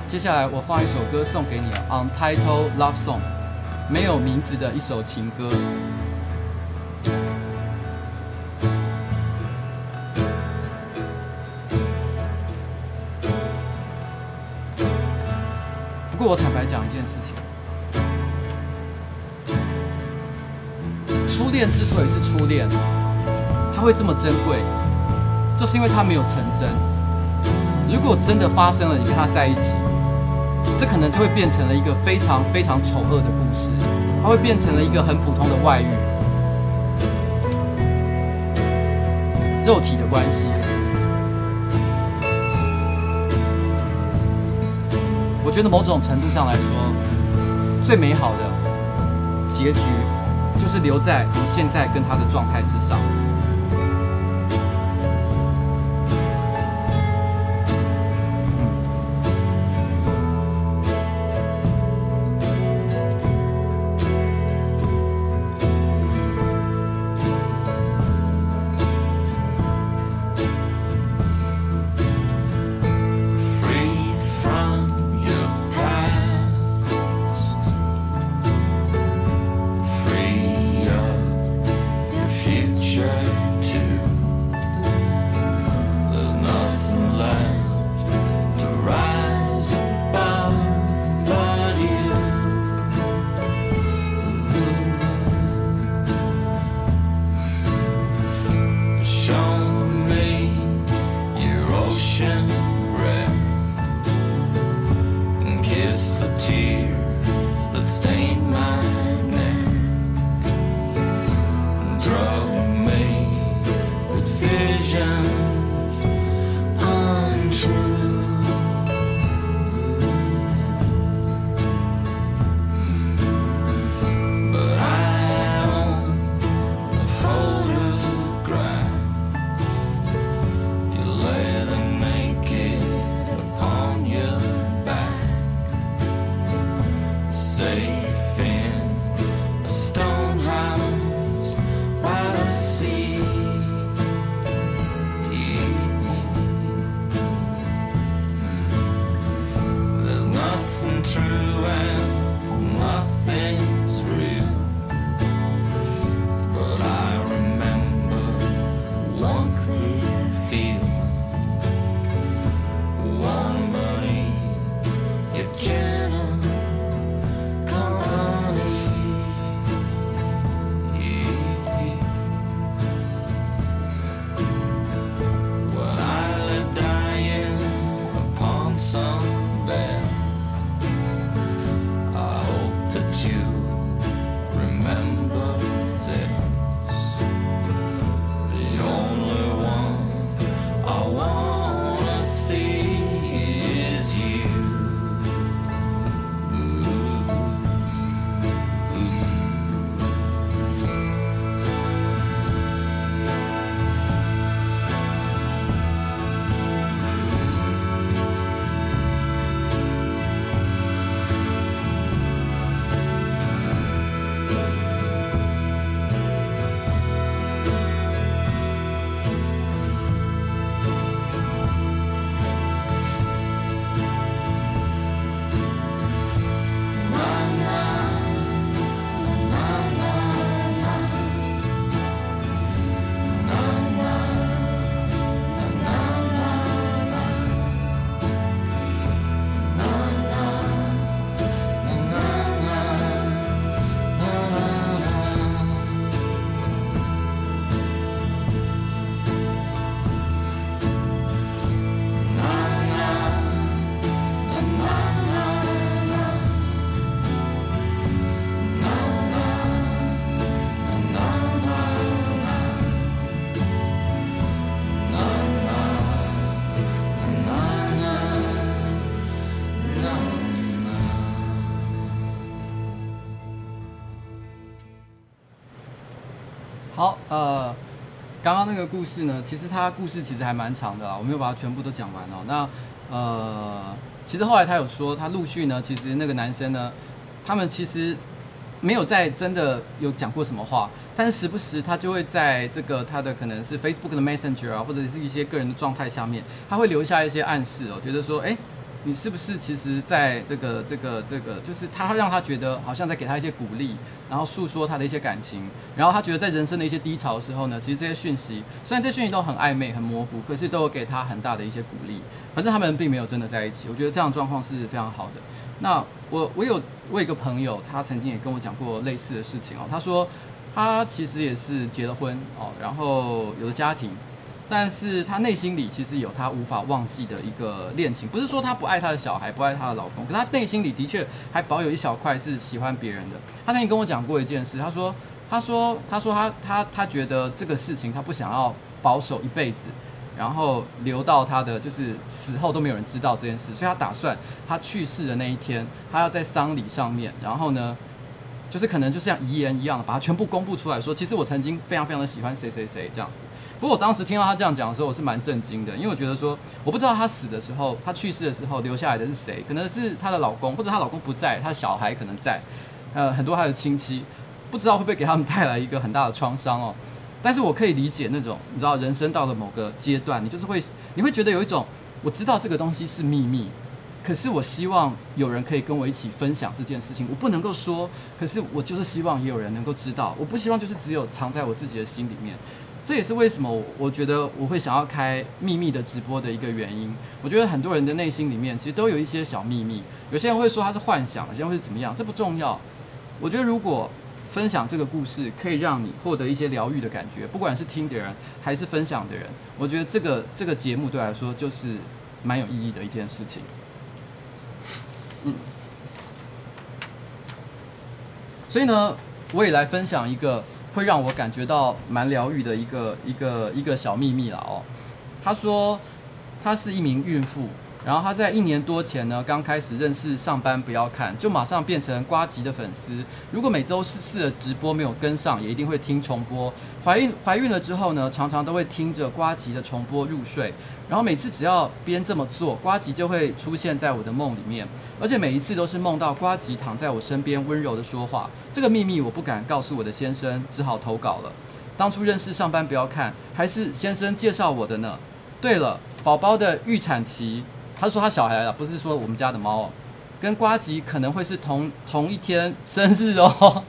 接下来我放一首歌送给你，Untitled Love Song，没有名字的一首情歌。不过我坦白讲一件事情，初恋之所以是初恋，它会这么珍贵，就是因为它没有成真。如果真的发生了，你跟他在一起。这可能就会变成了一个非常非常丑恶的故事，它会变成了一个很普通的外遇，肉体的关系。我觉得某种程度上来说，最美好的结局就是留在你现在跟他的状态之上。那个故事呢，其实他故事其实还蛮长的啊，我没有把它全部都讲完哦。那呃，其实后来他有说，他陆续呢，其实那个男生呢，他们其实没有在真的有讲过什么话，但是时不时他就会在这个他的可能是 Facebook 的 Messenger 啊，或者是一些个人的状态下面，他会留下一些暗示哦，觉得说，哎。你是不是其实在这个这个这个，就是他让他觉得好像在给他一些鼓励，然后诉说他的一些感情，然后他觉得在人生的一些低潮的时候呢，其实这些讯息虽然这些讯息都很暧昧、很模糊，可是都有给他很大的一些鼓励。反正他们并没有真的在一起，我觉得这样状况是非常好的。那我我有我有个朋友，他曾经也跟我讲过类似的事情哦。他说他其实也是结了婚哦，然后有了家庭。但是他内心里其实有他无法忘记的一个恋情，不是说他不爱他的小孩，不爱他的老公，可是她内心里的确还保有一小块是喜欢别人的。他曾经跟我讲过一件事，他说，他说，他说他他他觉得这个事情他不想要保守一辈子，然后留到他的就是死后都没有人知道这件事，所以他打算他去世的那一天，他要在丧礼上面，然后呢，就是可能就像遗言一样，把它全部公布出来说，其实我曾经非常非常的喜欢谁谁谁这样子。不过我当时听到他这样讲的时候，我是蛮震惊的，因为我觉得说，我不知道他死的时候，他去世的时候留下来的是谁，可能是他的老公，或者她老公不在，她的小孩可能在，呃，很多他的亲戚，不知道会不会给他们带来一个很大的创伤哦。<laughs> 但是我可以理解那种，你知道，人生到了某个阶段，你就是会，你会觉得有一种，我知道这个东西是秘密，可是我希望有人可以跟我一起分享这件事情，我不能够说，可是我就是希望也有人能够知道，我不希望就是只有藏在我自己的心里面。这也是为什么我觉得我会想要开秘密的直播的一个原因。我觉得很多人的内心里面其实都有一些小秘密，有些人会说他是幻想，有些人会怎么样，这不重要。我觉得如果分享这个故事可以让你获得一些疗愈的感觉，不管是听的人还是分享的人，我觉得这个这个节目对来说就是蛮有意义的一件事情。嗯，所以呢，我也来分享一个。会让我感觉到蛮疗愈的一个一个一个小秘密了哦。她说，她是一名孕妇。然后他在一年多前呢，刚开始认识上班不要看，就马上变成瓜吉的粉丝。如果每周四次的直播没有跟上，也一定会听重播。怀孕怀孕了之后呢，常常都会听着瓜吉的重播入睡。然后每次只要边这么做，呱吉就会出现在我的梦里面，而且每一次都是梦到呱吉躺在我身边温柔的说话。这个秘密我不敢告诉我的先生，只好投稿了。当初认识上班不要看，还是先生介绍我的呢。对了，宝宝的预产期。他说他小孩了，不是说我们家的猫哦，跟呱吉可能会是同同一天生日哦。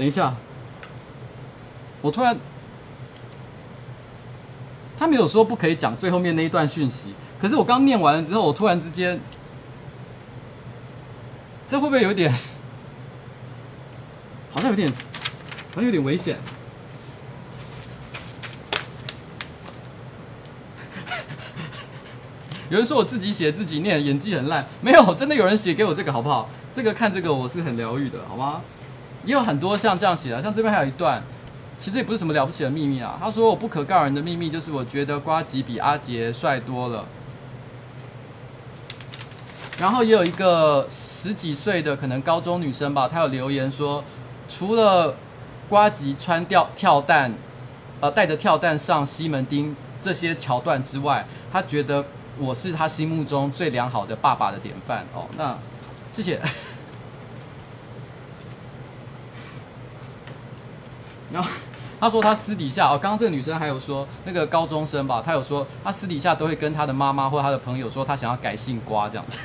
等一下，我突然，他没有说不可以讲最后面那一段讯息，可是我刚念完了之后，我突然之间，这会不会有点，<laughs> 好像有点。好像有点危险。<laughs> 有人说我自己写自己念，演技很烂。没有，真的有人写给我这个，好不好？这个看这个我是很疗愈的，好吗？也有很多像这样写的，像这边还有一段，其实也不是什么了不起的秘密啊。他说我不可告人的秘密就是我觉得瓜吉比阿杰帅多了。然后也有一个十几岁的可能高中女生吧，她有留言说，除了。瓜吉穿吊跳蛋，呃，带着跳蛋上西门町这些桥段之外，她觉得我是她心目中最良好的爸爸的典范哦。那谢谢。然后他说他私底下哦，刚刚这个女生还有说那个高中生吧，他有说他私底下都会跟他的妈妈或他的朋友说他想要改姓瓜这样子。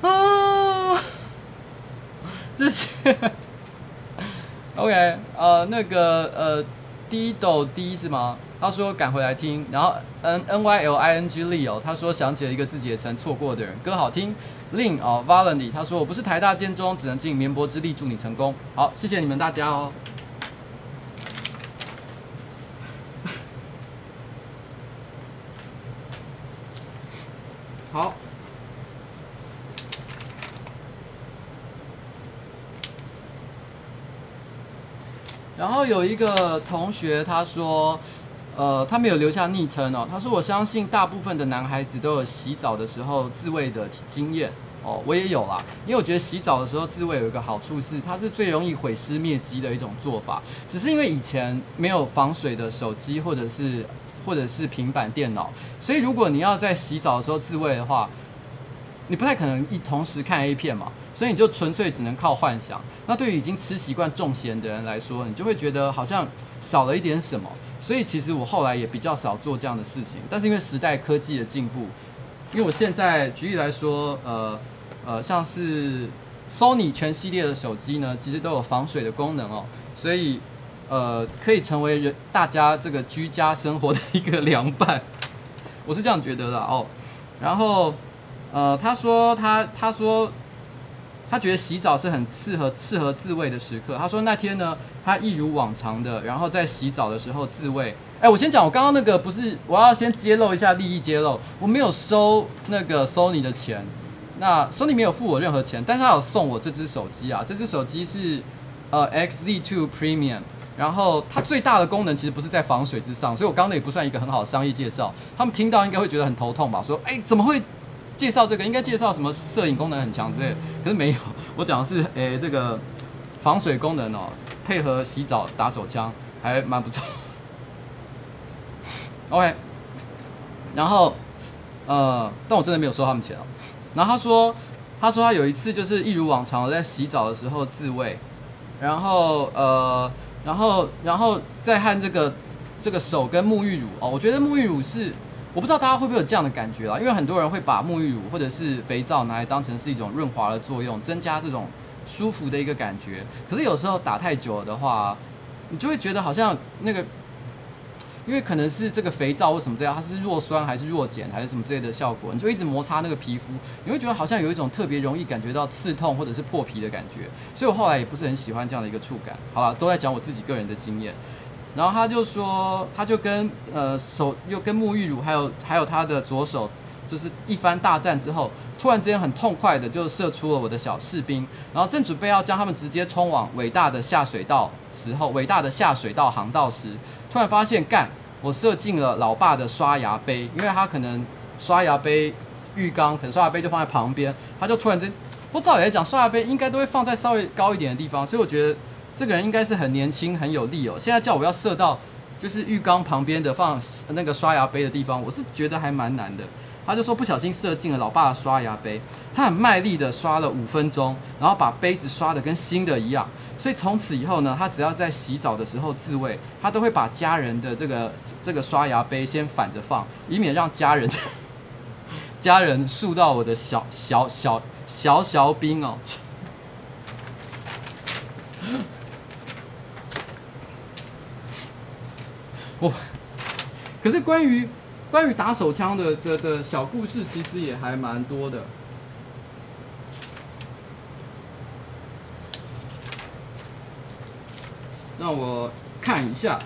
<laughs> 这些，OK，呃，那个呃，D 斗 D 是吗？他说赶回来听，然后 N N Y L I N G Leo，他说想起了一个自己也曾错过的人，歌好听。Lin 哦，Valenty，他说我不是台大建中，只能尽绵薄之力祝你成功。好，谢谢你们大家哦。好。然后有一个同学他说，呃，他没有留下昵称哦。他说：“我相信大部分的男孩子都有洗澡的时候自慰的经验哦，我也有啦。因为我觉得洗澡的时候自慰有一个好处是，它是最容易毁尸灭迹的一种做法。只是因为以前没有防水的手机或者是或者是平板电脑，所以如果你要在洗澡的时候自慰的话，你不太可能一同时看 A 片嘛。”所以你就纯粹只能靠幻想。那对于已经吃习惯重咸的人来说，你就会觉得好像少了一点什么。所以其实我后来也比较少做这样的事情。但是因为时代科技的进步，因为我现在举例来说，呃呃，像是 Sony 全系列的手机呢，其实都有防水的功能哦，所以呃可以成为人大家这个居家生活的一个凉伴。<laughs> 我是这样觉得的哦。然后呃，他说他他说。他觉得洗澡是很适合适合自慰的时刻。他说那天呢，他一如往常的，然后在洗澡的时候自慰。哎，我先讲，我刚刚那个不是，我要先揭露一下利益揭露，我没有收那个 Sony 的钱，那 Sony 没有付我任何钱，但是他有送我这只手机啊，这只手机是呃 XZ2 Premium，然后它最大的功能其实不是在防水之上，所以我刚刚那也不算一个很好的商业介绍，他们听到应该会觉得很头痛吧？说，哎，怎么会？介绍这个应该介绍什么摄影功能很强之类的，可是没有。我讲的是，诶、这个防水功能哦、配合洗澡打手枪还蛮不错。<laughs> OK，然后呃，但我真的没有收他们钱哦、然后他说，他说他有一次就是一如往常的在洗澡的时候自慰，然后呃，然后然后再和这个这个手跟沐浴乳哦、我觉得沐浴乳是。我不知道大家会不会有这样的感觉啦，因为很多人会把沐浴乳或者是肥皂拿来当成是一种润滑的作用，增加这种舒服的一个感觉。可是有时候打太久了的话，你就会觉得好像那个，因为可能是这个肥皂或什么这样，它是弱酸还是弱碱还是什么之类的效果，你就一直摩擦那个皮肤，你会觉得好像有一种特别容易感觉到刺痛或者是破皮的感觉。所以我后来也不是很喜欢这样的一个触感。好了，都在讲我自己个人的经验。然后他就说，他就跟呃手又跟沐浴乳，还有还有他的左手，就是一番大战之后，突然之间很痛快的就射出了我的小士兵，然后正准备要将他们直接冲往伟大的下水道时候，伟大的下水道航道时，突然发现干，我射进了老爸的刷牙杯，因为他可能刷牙杯浴缸可能刷牙杯就放在旁边，他就突然间不照理来讲刷牙杯应该都会放在稍微高一点的地方，所以我觉得。这个人应该是很年轻很有力哦。现在叫我要射到就是浴缸旁边的放那个刷牙杯的地方，我是觉得还蛮难的。他就说不小心射进了老爸的刷牙杯，他很卖力的刷了五分钟，然后把杯子刷得跟新的一样。所以从此以后呢，他只要在洗澡的时候自慰，他都会把家人的这个这个刷牙杯先反着放，以免让家人 <laughs> 家人触到我的小小小小小兵哦。我，可是关于关于打手枪的的的小故事，其实也还蛮多的。让我看一下。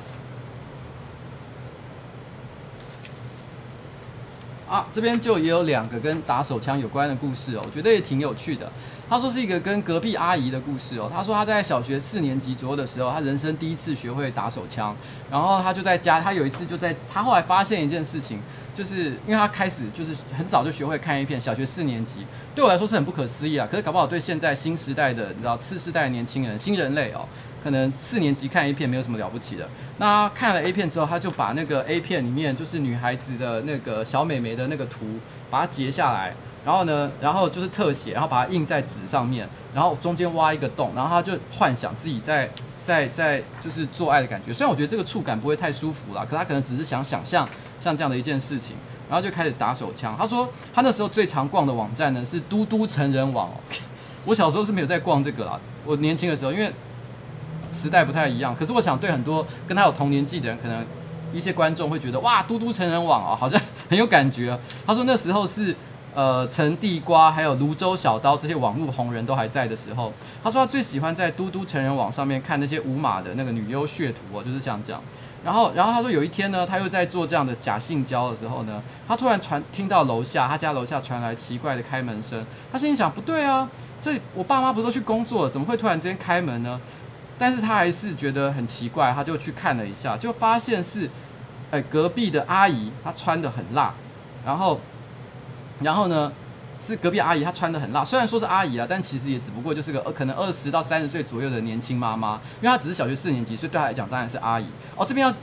啊，这边就也有两个跟打手枪有关的故事哦，我觉得也挺有趣的。他说是一个跟隔壁阿姨的故事哦。他说他在小学四年级左右的时候，他人生第一次学会打手枪。然后他就在家，他有一次就在他后来发现一件事情，就是因为他开始就是很早就学会看 A 片，小学四年级对我来说是很不可思议啊。可是搞不好对现在新时代的你知道次世代年轻人新人类哦，可能四年级看 A 片没有什么了不起的。那看了 A 片之后，他就把那个 A 片里面就是女孩子的那个小美眉的那个图把它截下来。然后呢，然后就是特写，然后把它印在纸上面，然后中间挖一个洞，然后他就幻想自己在在在就是做爱的感觉。虽然我觉得这个触感不会太舒服啦，可他可能只是想想象像这样的一件事情，然后就开始打手枪。他说他那时候最常逛的网站呢是嘟嘟成人网。<laughs> 我小时候是没有在逛这个啦，我年轻的时候因为时代不太一样。可是我想对很多跟他有同年纪的人，可能一些观众会觉得哇，嘟嘟成人网哦，好像很有感觉。他说那时候是。呃，陈地瓜还有泸州小刀这些网络红人都还在的时候，他说他最喜欢在嘟嘟成人网上面看那些无码的那个女优血图哦，就是像这样。然后，然后他说有一天呢，他又在做这样的假性交的时候呢，他突然传听到楼下他家楼下传来奇怪的开门声，他心里想不对啊，这我爸妈不是都去工作了，怎么会突然之间开门呢？但是他还是觉得很奇怪，他就去看了一下，就发现是哎，隔壁的阿姨她穿得很辣，然后，然后呢，是隔壁阿姨她穿得很辣，虽然说是阿姨啊，但其实也只不过就是个可能二十到三十岁左右的年轻妈妈，因为她只是小学四年级，所以对她来讲当然是阿姨。哦，这边要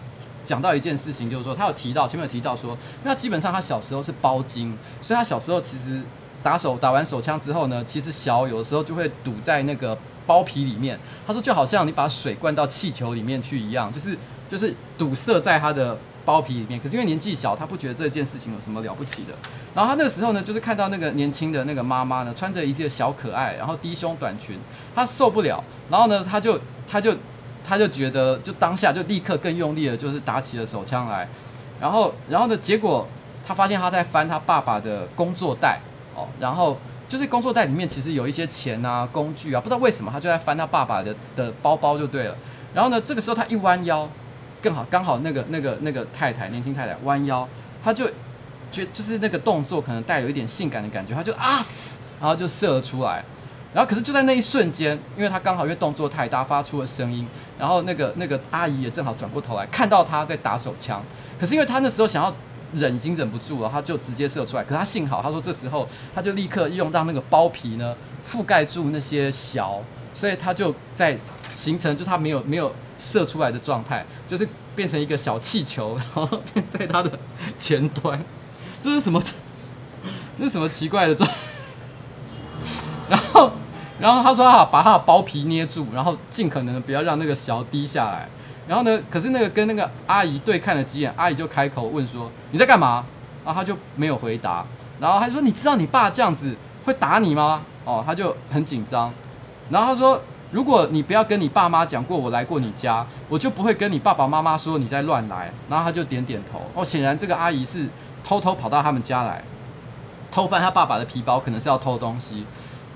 讲到一件事情，就是说她有提到前面有提到说，因为她基本上她小时候是包茎，所以她小时候其实打手打完手枪之后呢，其实小有的时候就会堵在那个包皮里面。她说就好像你把水灌到气球里面去一样，就是就是堵塞在她的。包皮里面，可是因为年纪小，他不觉得这件事情有什么了不起的。然后他那个时候呢，就是看到那个年轻的那个妈妈呢，穿着一件小可爱，然后低胸短裙，他受不了。然后呢，他就他就他就觉得，就当下就立刻更用力的，就是打起了手枪来。然后然后呢，结果他发现他在翻他爸爸的工作袋哦，然后就是工作袋里面其实有一些钱啊、工具啊，不知道为什么他就在翻他爸爸的的包包就对了。然后呢，这个时候他一弯腰。更好，刚好那个那个那个太太，年轻太太弯腰，她就觉就是那个动作可能带有一点性感的感觉，她就啊死，然后就射了出来。然后可是就在那一瞬间，因为她刚好因为动作太大发出了声音，然后那个那个阿姨也正好转过头来看到她在打手枪，可是因为她那时候想要忍，已经忍不住了，她就直接射出来。可是她幸好，她说这时候她就立刻用到那个包皮呢覆盖住那些小，所以她就在形成就是她没有没有。射出来的状态就是变成一个小气球，<laughs> 然后在它的前端。这是什么？这是什么奇怪的状？<laughs> 然后，然后他说他把他的包皮捏住，然后尽可能的不要让那个小滴下来。然后呢，可是那个跟那个阿姨对看了几眼，阿姨就开口问说：“你在干嘛？”然后他就没有回答。然后他说：“你知道你爸这样子会打你吗？”哦，他就很紧张。然后他说。如果你不要跟你爸妈讲过我来过你家，我就不会跟你爸爸妈妈说你在乱来。然后他就点点头。哦，显然这个阿姨是偷偷跑到他们家来，偷翻他爸爸的皮包，可能是要偷东西。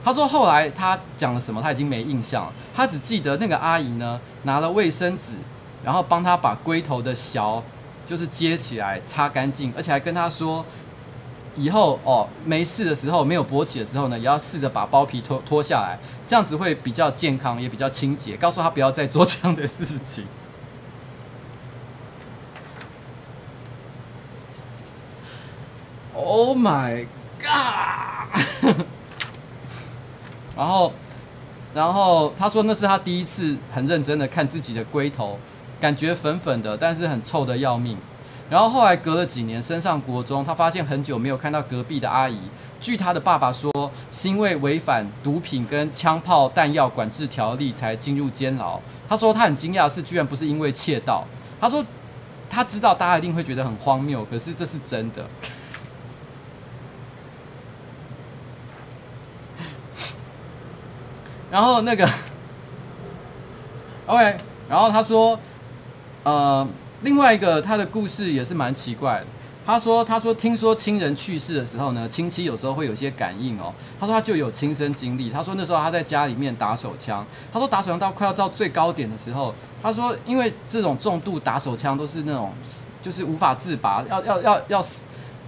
他说后来他讲了什么，他已经没印象了。他只记得那个阿姨呢，拿了卫生纸，然后帮他把龟头的小就是接起来擦干净，而且还跟他说。以后哦，没事的时候，没有勃起的时候呢，也要试着把包皮脱脱下来，这样子会比较健康，也比较清洁。告诉他不要再做这样的事情。Oh my god！然后，然后他说那是他第一次很认真的看自己的龟头，感觉粉粉的，但是很臭的要命。然后后来隔了几年升上国中，他发现很久没有看到隔壁的阿姨。据他的爸爸说，是因为违反毒品跟枪炮弹药管制条例才进入监牢。他说他很惊讶是，居然不是因为窃盗。他说他知道大家一定会觉得很荒谬，可是这是真的。<laughs> 然后那个，OK，然后他说，呃。另外一个他的故事也是蛮奇怪的。他说：“他说听说亲人去世的时候呢，亲戚有时候会有些感应哦。他说他就有亲身经历。他说那时候他在家里面打手枪。他说打手枪到快要到最高点的时候，他说因为这种重度打手枪都是那种就是无法自拔，要要要要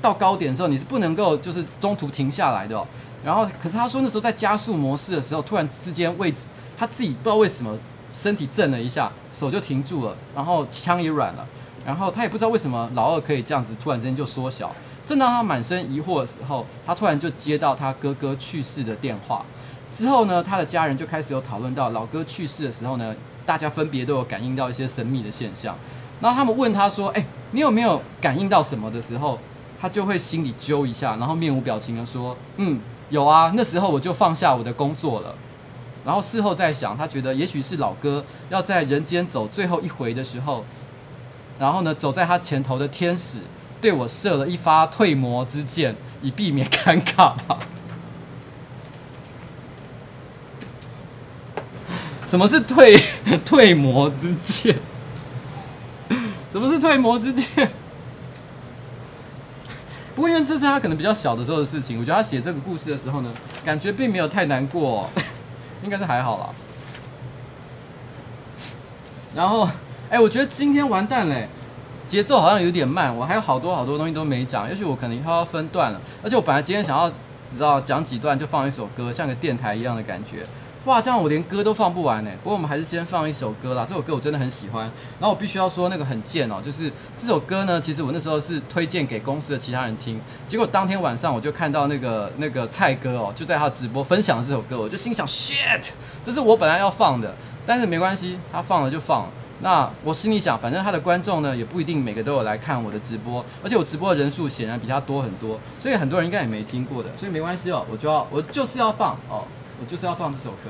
到高点的时候你是不能够就是中途停下来的哦。然后可是他说那时候在加速模式的时候，突然之间位置他自己不知道为什么。”身体震了一下，手就停住了，然后枪也软了，然后他也不知道为什么老二可以这样子突然之间就缩小。正当他满身疑惑的时候，他突然就接到他哥哥去世的电话。之后呢，他的家人就开始有讨论到老哥去世的时候呢，大家分别都有感应到一些神秘的现象。然后他们问他说：“哎，你有没有感应到什么？”的时候，他就会心里揪一下，然后面无表情的说：“嗯，有啊，那时候我就放下我的工作了。”然后事后再想，他觉得也许是老哥要在人间走最后一回的时候，然后呢，走在他前头的天使对我射了一发退魔之箭，以避免尴尬吧。什么是退退魔之箭？<laughs> 什么是退魔之箭？不过因为这是他可能比较小的时候的事情，我觉得他写这个故事的时候呢，感觉并没有太难过哦。应该是还好啦。然后，哎，我觉得今天完蛋嘞，节奏好像有点慢，我还有好多好多东西都没讲，也许我可能要分段了。而且我本来今天想要，你知道，讲几段就放一首歌，像个电台一样的感觉。哇，这样我连歌都放不完呢。不过我们还是先放一首歌啦，这首歌我真的很喜欢。然后我必须要说那个很贱哦，就是这首歌呢，其实我那时候是推荐给公司的其他人听，结果当天晚上我就看到那个那个蔡哥哦，就在他直播分享了这首歌，我就心想 shit，这是我本来要放的，但是没关系，他放了就放了。那我心里想，反正他的观众呢也不一定每个都有来看我的直播，而且我直播的人数显然比他多很多，所以很多人应该也没听过的，所以没关系哦，我就要我就是要放哦，我就是要放这首歌。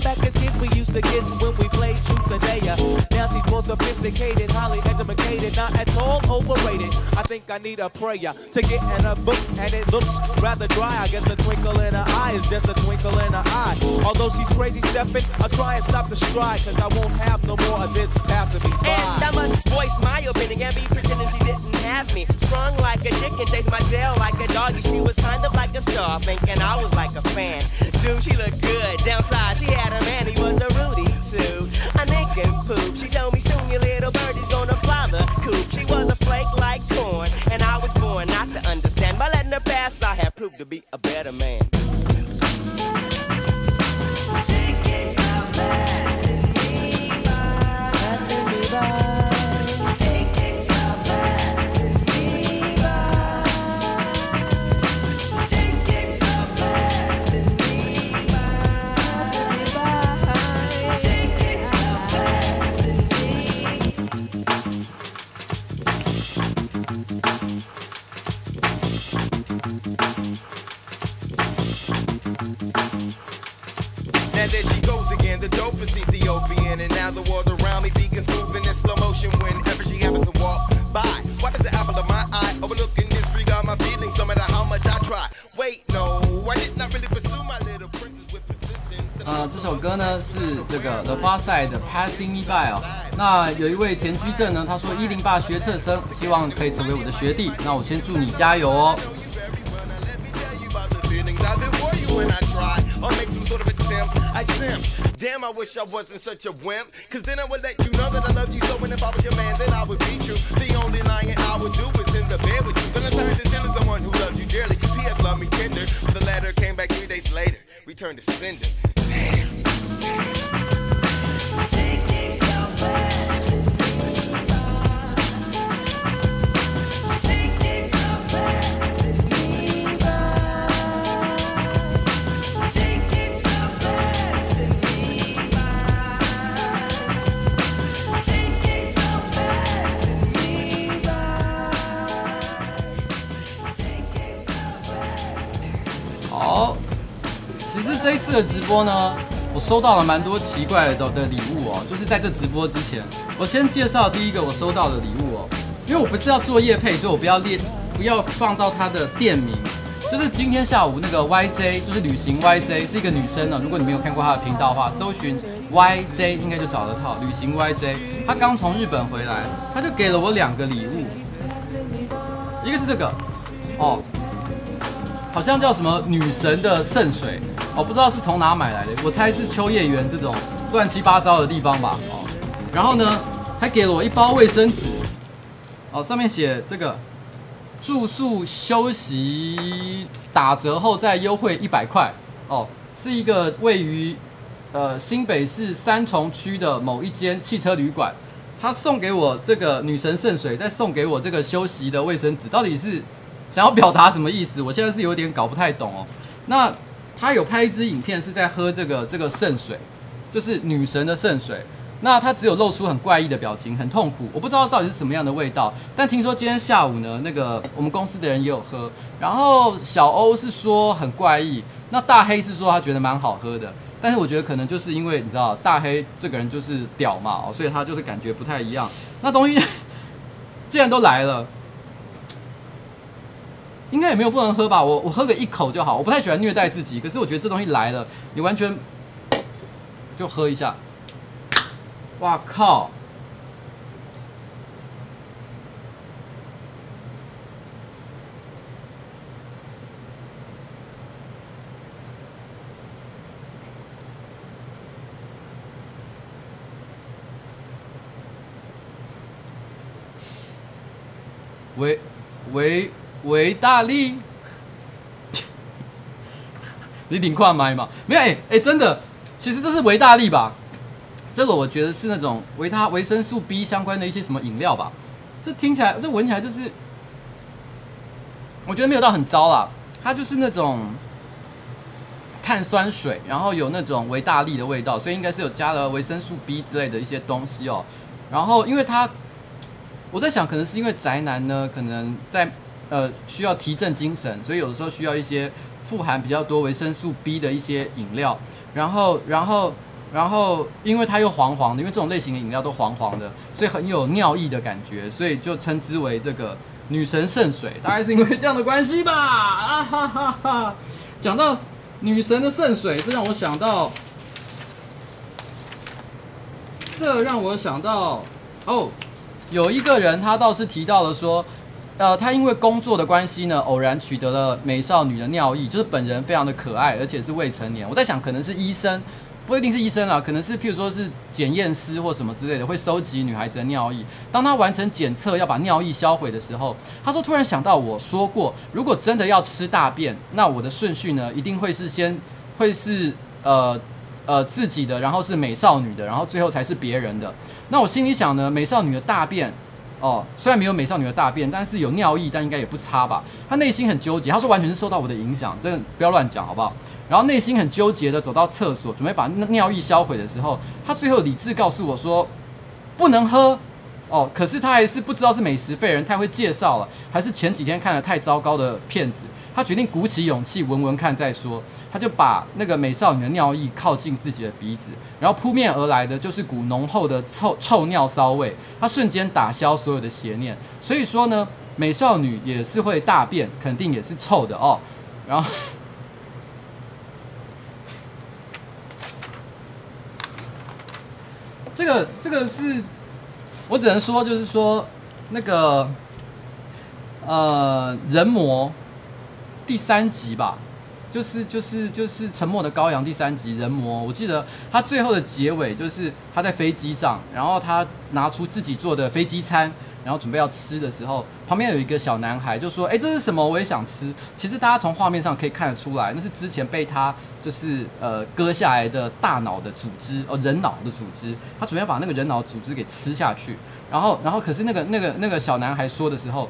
Back as kids, we used to kiss when we played truth or dare. Now she's more sophisticated, highly educated, not at all overrated. I think I need a prayer to get in a book, and it looks rather dry. I guess a twinkle in her eye is just a twinkle in her eye. Although she's crazy stepping, I'll try and stop the stride, cause I won't have no more of this passing. And I must voice my opinion and be pretending she didn't have me. Sprung like a chicken, chased my tail like a doggy. She was kind of like a star, thinking I was like a fan. Dude, she looked good. Downside, she had a man, he was a Rudy too. A and poop. She told me soon your little birdie's gonna fly the coop. She was a flake like corn, and I was born not to understand. By letting her pass, I have proved to be a better man. Goes again, the dopest Ethiopian. And now the world around me begins moving in slow motion whenever she happens to walk by. Why does the apple of my eye overlook and disregard my feelings no matter how much I try? Wait, no, I did not really pursue my little princess with persistence. 呃，这首歌呢是这个 The Far Side 的 Passing Me By 哦。那有一位田居正呢，他说一零八学测生，希望可以成为我的学弟。那我先祝你加油哦。Or make some sort of attempt. I simp. Damn, I wish I wasn't such a wimp. Cause then I would let you know that I love you so. And if I was your man, then I would beat you. The only lying I would do is in the bed with you. Valentine's is still the one who loves you dearly. P.S. Love me tender. The letter came back three days later. Returned to sender. Damn. 这一次的直播呢，我收到了蛮多奇怪的的礼物哦，就是在这直播之前，我先介绍第一个我收到的礼物哦，因为我不是要做业配，所以我不要列，不要放到它的店名。就是今天下午那个 YJ，就是旅行 YJ，是一个女生呢。如果你没有看过她的频道的话，搜寻 YJ 应该就找得到。旅行 YJ，她刚从日本回来，她就给了我两个礼物，一个是这个，哦，好像叫什么女神的圣水，哦，不知道是从哪买来的，我猜是秋叶原这种乱七八糟的地方吧，哦，然后呢，还给了我一包卫生纸，哦，上面写这个。住宿休息打折后再优惠一百块。哦，是一个位于呃新北市三重区的某一间汽车旅馆，他送给我这个女神圣水，再送给我这个休息的卫生纸，到底是想要表达什么意思？我现在是有点搞不太懂哦。那他有拍一支影片是在喝这个这个圣水，就是女神的圣水。那他只有露出很怪异的表情，很痛苦，我不知道到底是什么样的味道。但听说今天下午呢，那个我们公司的人也有喝，然后小欧是说很怪异，那大黑是说他觉得蛮好喝的。但是我觉得可能就是因为你知道大黑这个人就是屌嘛，所以他就是感觉不太一样。那东西 <laughs> 既然都来了，应该也没有不能喝吧？我我喝个一口就好，我不太喜欢虐待自己，可是我觉得这东西来了，你完全就喝一下。哇靠！维维维大利，<laughs> 你顶快麦嘛？没有哎哎，真的，其实这是维大利吧？这个我觉得是那种维他维生素 B 相关的一些什么饮料吧，这听起来这闻起来就是，我觉得没有到很糟啦，它就是那种碳酸水，然后有那种维大利的味道，所以应该是有加了维生素 B 之类的一些东西哦。然后因为它，我在想可能是因为宅男呢，可能在呃需要提振精神，所以有的时候需要一些富含比较多维生素 B 的一些饮料，然后然后。然后，因为它又黄黄的，因为这种类型的饮料都黄黄的，所以很有尿意的感觉，所以就称之为这个女神圣水，大概是因为这样的关系吧。啊哈哈哈！讲到女神的圣水，这让我想到，这让我想到哦，有一个人他倒是提到了说，呃，他因为工作的关系呢，偶然取得了美少女的尿液，就是本人非常的可爱，而且是未成年。我在想，可能是医生。不一定是医生啊，可能是譬如说是检验师或什么之类的，会收集女孩子的尿液。当他完成检测要把尿液销毁的时候，他说突然想到我说过，如果真的要吃大便，那我的顺序呢，一定会是先会是呃呃自己的，然后是美少女的，然后最后才是别人的。那我心里想呢，美少女的大便。哦，虽然没有美少女的大便，但是有尿意，但应该也不差吧？他内心很纠结，他说完全是受到我的影响，真的不要乱讲好不好？然后内心很纠结的走到厕所，准备把尿意销毁的时候，他最后理智告诉我说不能喝。哦，可是他还是不知道是美食废人太会介绍了，还是前几天看了太糟糕的片子。他决定鼓起勇气闻闻看再说，他就把那个美少女的尿液靠近自己的鼻子，然后扑面而来的就是股浓厚的臭臭尿骚味，他瞬间打消所有的邪念。所以说呢，美少女也是会大便，肯定也是臭的哦。然后，这个这个是，我只能说就是说那个呃人魔。第三集吧，就是就是就是《沉默的羔羊》第三集人魔。我记得他最后的结尾就是他在飞机上，然后他拿出自己做的飞机餐，然后准备要吃的时候，旁边有一个小男孩就说：“哎，这是什么？我也想吃。”其实大家从画面上可以看得出来，那是之前被他就是呃割下来的大脑的组织哦，人脑的组织。他准备要把那个人脑组织给吃下去，然后然后可是那个那个那个小男孩说的时候。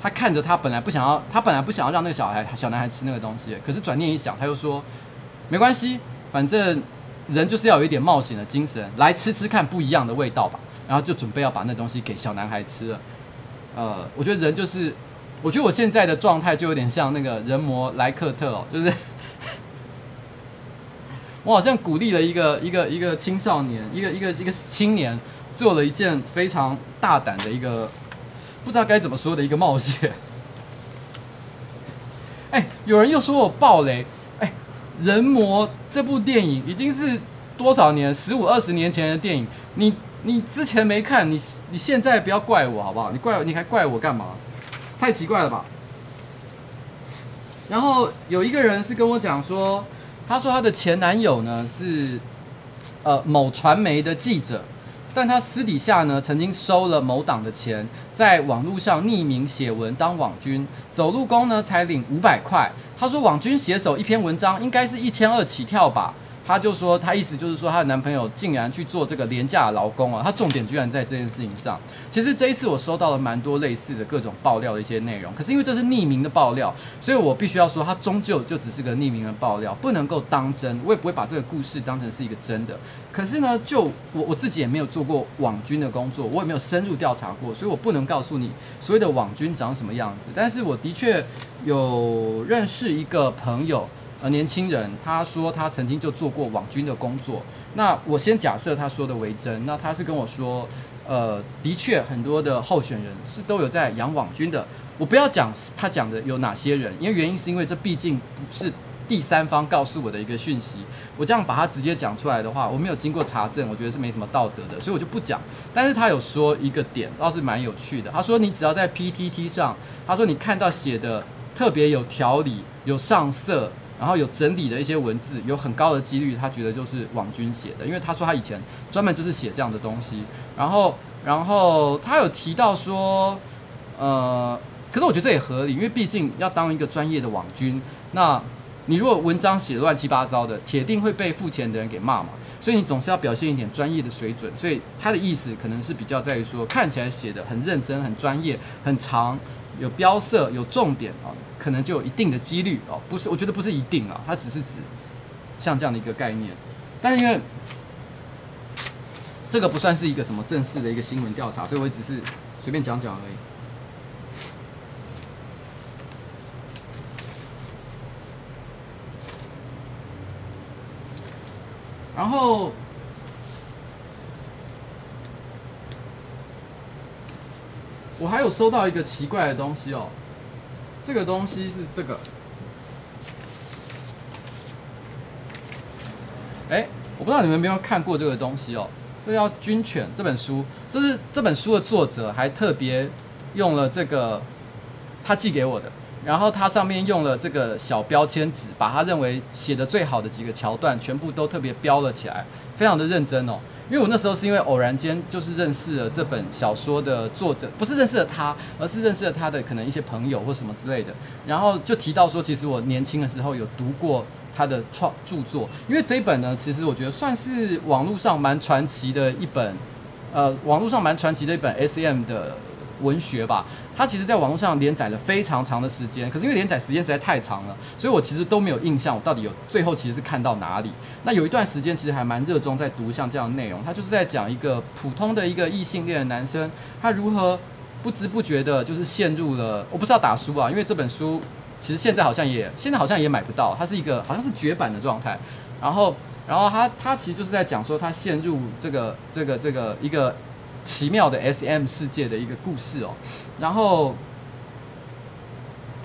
他看着他本来不想要，他本来不想要让那个小孩小男孩吃那个东西，可是转念一想，他又说，没关系，反正人就是要有一点冒险的精神，来吃吃看不一样的味道吧。然后就准备要把那东西给小男孩吃了。呃，我觉得人就是，我觉得我现在的状态就有点像那个人魔莱克特哦，就是 <laughs> 我好像鼓励了一个一个一个青少年，一个一个一个青年，做了一件非常大胆的一个不知道该怎么说的一个冒险。哎，有人又说我爆雷。哎，人魔这部电影已经是多少年？十五二十年前的电影，你你之前没看，你你现在不要怪我好不好？你怪你还怪我干嘛？太奇怪了吧？然后有一个人是跟我讲说，他说他的前男友呢是呃某传媒的记者。但他私底下呢，曾经收了某党的钱，在网络上匿名写文当网军，走路工呢才领五百块。他说网军写手一篇文章应该是一千二起跳吧。她就说，她意思就是说，她的男朋友竟然去做这个廉价劳工啊！他重点居然在这件事情上。其实这一次我收到了蛮多类似的各种爆料的一些内容，可是因为这是匿名的爆料，所以我必须要说，它终究就只是个匿名的爆料，不能够当真。我也不会把这个故事当成是一个真的。可是呢，就我我自己也没有做过网军的工作，我也没有深入调查过，所以我不能告诉你所谓的网军长什么样子。但是我的确有认识一个朋友。呃，年轻人，他说他曾经就做过网军的工作。那我先假设他说的为真。那他是跟我说，呃，的确很多的候选人是都有在养网军的。我不要讲他讲的有哪些人，因为原因是因为这毕竟不是第三方告诉我的一个讯息。我这样把它直接讲出来的话，我没有经过查证，我觉得是没什么道德的，所以我就不讲。但是他有说一个点，倒是蛮有趣的。他说你只要在 PTT 上，他说你看到写的特别有条理、有上色。然后有整理的一些文字，有很高的几率，他觉得就是网军写的，因为他说他以前专门就是写这样的东西。然后，然后他有提到说，呃，可是我觉得这也合理，因为毕竟要当一个专业的网军，那你如果文章写乱七八糟的，铁定会被付钱的人给骂嘛。所以你总是要表现一点专业的水准。所以他的意思可能是比较在于说，看起来写的很认真、很专业、很长，有标色、有重点啊。可能就有一定的几率哦，不是，我觉得不是一定啊，它只是指像这样的一个概念。但是因为这个不算是一个什么正式的一个新闻调查，所以我只是随便讲讲而已。然后我还有收到一个奇怪的东西哦。这个东西是这个，哎，我不知道你们有没有看过这个东西哦。这叫《军犬》这本书，这是这本书的作者还特别用了这个，他寄给我的，然后他上面用了这个小标签纸，把他认为写的最好的几个桥段全部都特别标了起来，非常的认真哦。因为我那时候是因为偶然间就是认识了这本小说的作者，不是认识了他，而是认识了他的可能一些朋友或什么之类的，然后就提到说，其实我年轻的时候有读过他的创著作，因为这一本呢，其实我觉得算是网络上蛮传奇的一本，呃，网络上蛮传奇的一本 SM 的。文学吧，它其实在网络上连载了非常长的时间，可是因为连载时间实在太长了，所以我其实都没有印象，我到底有最后其实是看到哪里。那有一段时间其实还蛮热衷在读像这样的内容，他就是在讲一个普通的一个异性恋的男生，他如何不知不觉的，就是陷入了，我不知道打书啊，因为这本书其实现在好像也现在好像也买不到，它是一个好像是绝版的状态。然后，然后他他其实就是在讲说他陷入这个这个这个一个。奇妙的 SM 世界的一个故事哦，然后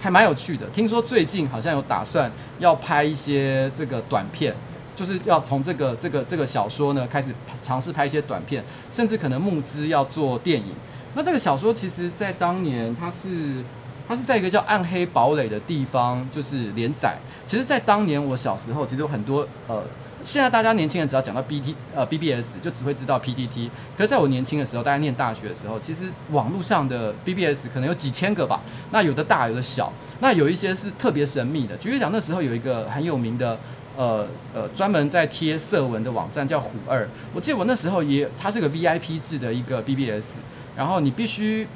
还蛮有趣的。听说最近好像有打算要拍一些这个短片，就是要从这个这个这个小说呢开始尝试拍一些短片，甚至可能募资要做电影。那这个小说其实在当年它是它是在一个叫暗黑堡垒的地方就是连载。其实，在当年我小时候，其实有很多呃。现在大家年轻人只要讲到 B T 呃 B B S 就只会知道 P T T，可是在我年轻的时候，大家念大学的时候，其实网络上的 B B S 可能有几千个吧。那有的大，有的小，那有一些是特别神秘的。举例讲，那时候有一个很有名的呃呃专门在贴色文的网站叫虎二，我记得我那时候也，它是个 V I P 制的一个 B B S，然后你必须。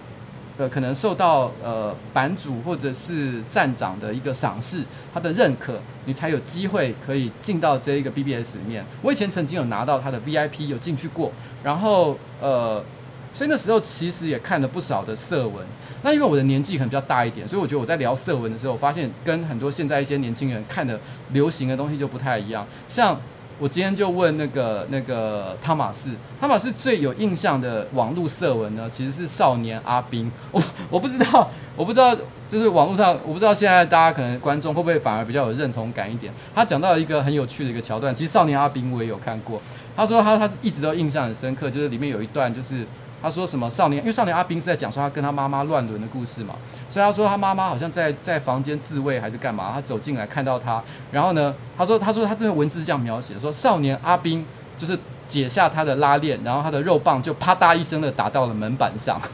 呃，可能受到呃版主或者是站长的一个赏识，他的认可，你才有机会可以进到这一个 BBS 里面。我以前曾经有拿到他的 VIP，有进去过，然后呃，所以那时候其实也看了不少的色文。那因为我的年纪可能比较大一点，所以我觉得我在聊色文的时候，我发现跟很多现在一些年轻人看的流行的东西就不太一样。像我今天就问那个那个汤马士，汤马士最有印象的网络色文呢，其实是少年阿兵。我我不知道，我不知道，就是网络上，我不知道现在大家可能观众会不会反而比较有认同感一点。他讲到一个很有趣的一个桥段，其实少年阿兵我也有看过。他说他他一直都印象很深刻，就是里面有一段就是。他说什么少年？因为少年阿兵是在讲说他跟他妈妈乱伦的故事嘛，所以他说他妈妈好像在在房间自慰还是干嘛？他走进来看到他，然后呢，他说他说他对文字是这样描写：说少年阿兵就是解下他的拉链，然后他的肉棒就啪嗒一声的打到了门板上。<laughs>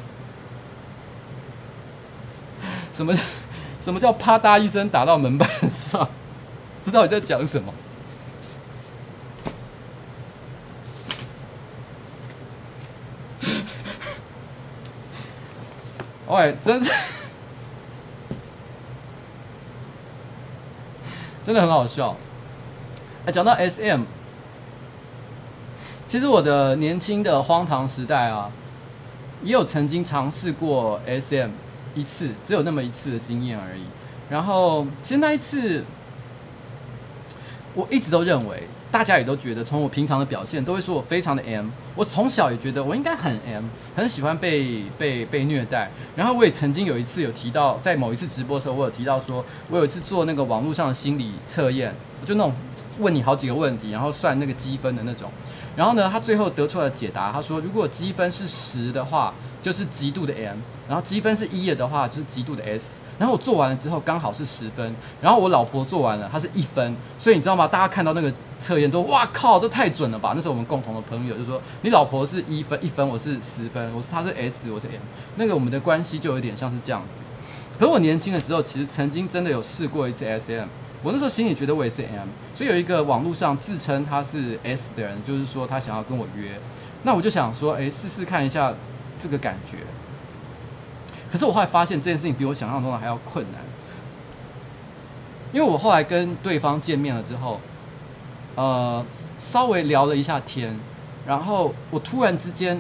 什么什么叫啪嗒一声打到门板上？<laughs> 知道你在讲什么？喂，真的，<laughs> 真的很好笑。哎，讲到 SM，其实我的年轻的荒唐时代啊，也有曾经尝试过 SM 一次，只有那么一次的经验而已。然后，其实那一次，我一直都认为。大家也都觉得，从我平常的表现，都会说我非常的 M。我从小也觉得我应该很 M，很喜欢被被被虐待。然后我也曾经有一次有提到，在某一次直播的时候，我有提到说，我有一次做那个网络上的心理测验，就那种问你好几个问题，然后算那个积分的那种。然后呢，他最后得出来的解答，他说，如果积分是十的话，就是极度的 M；然后积分是一的话，就是极度的 S。然后我做完了之后刚好是十分，然后我老婆做完了，她是一分，所以你知道吗？大家看到那个测验都哇靠，这太准了吧？那时候我们共同的朋友就说，你老婆是一分一分，我是十分，我是她是 S，我是 M，那个我们的关系就有点像是这样子。可我年轻的时候其实曾经真的有试过一次 SM，我那时候心里觉得我也是 M，所以有一个网络上自称他是 S 的人，就是说他想要跟我约，那我就想说，哎，试试看一下这个感觉。可是我后来发现这件事情比我想象中的还要困难，因为我后来跟对方见面了之后，呃，稍微聊了一下天，然后我突然之间，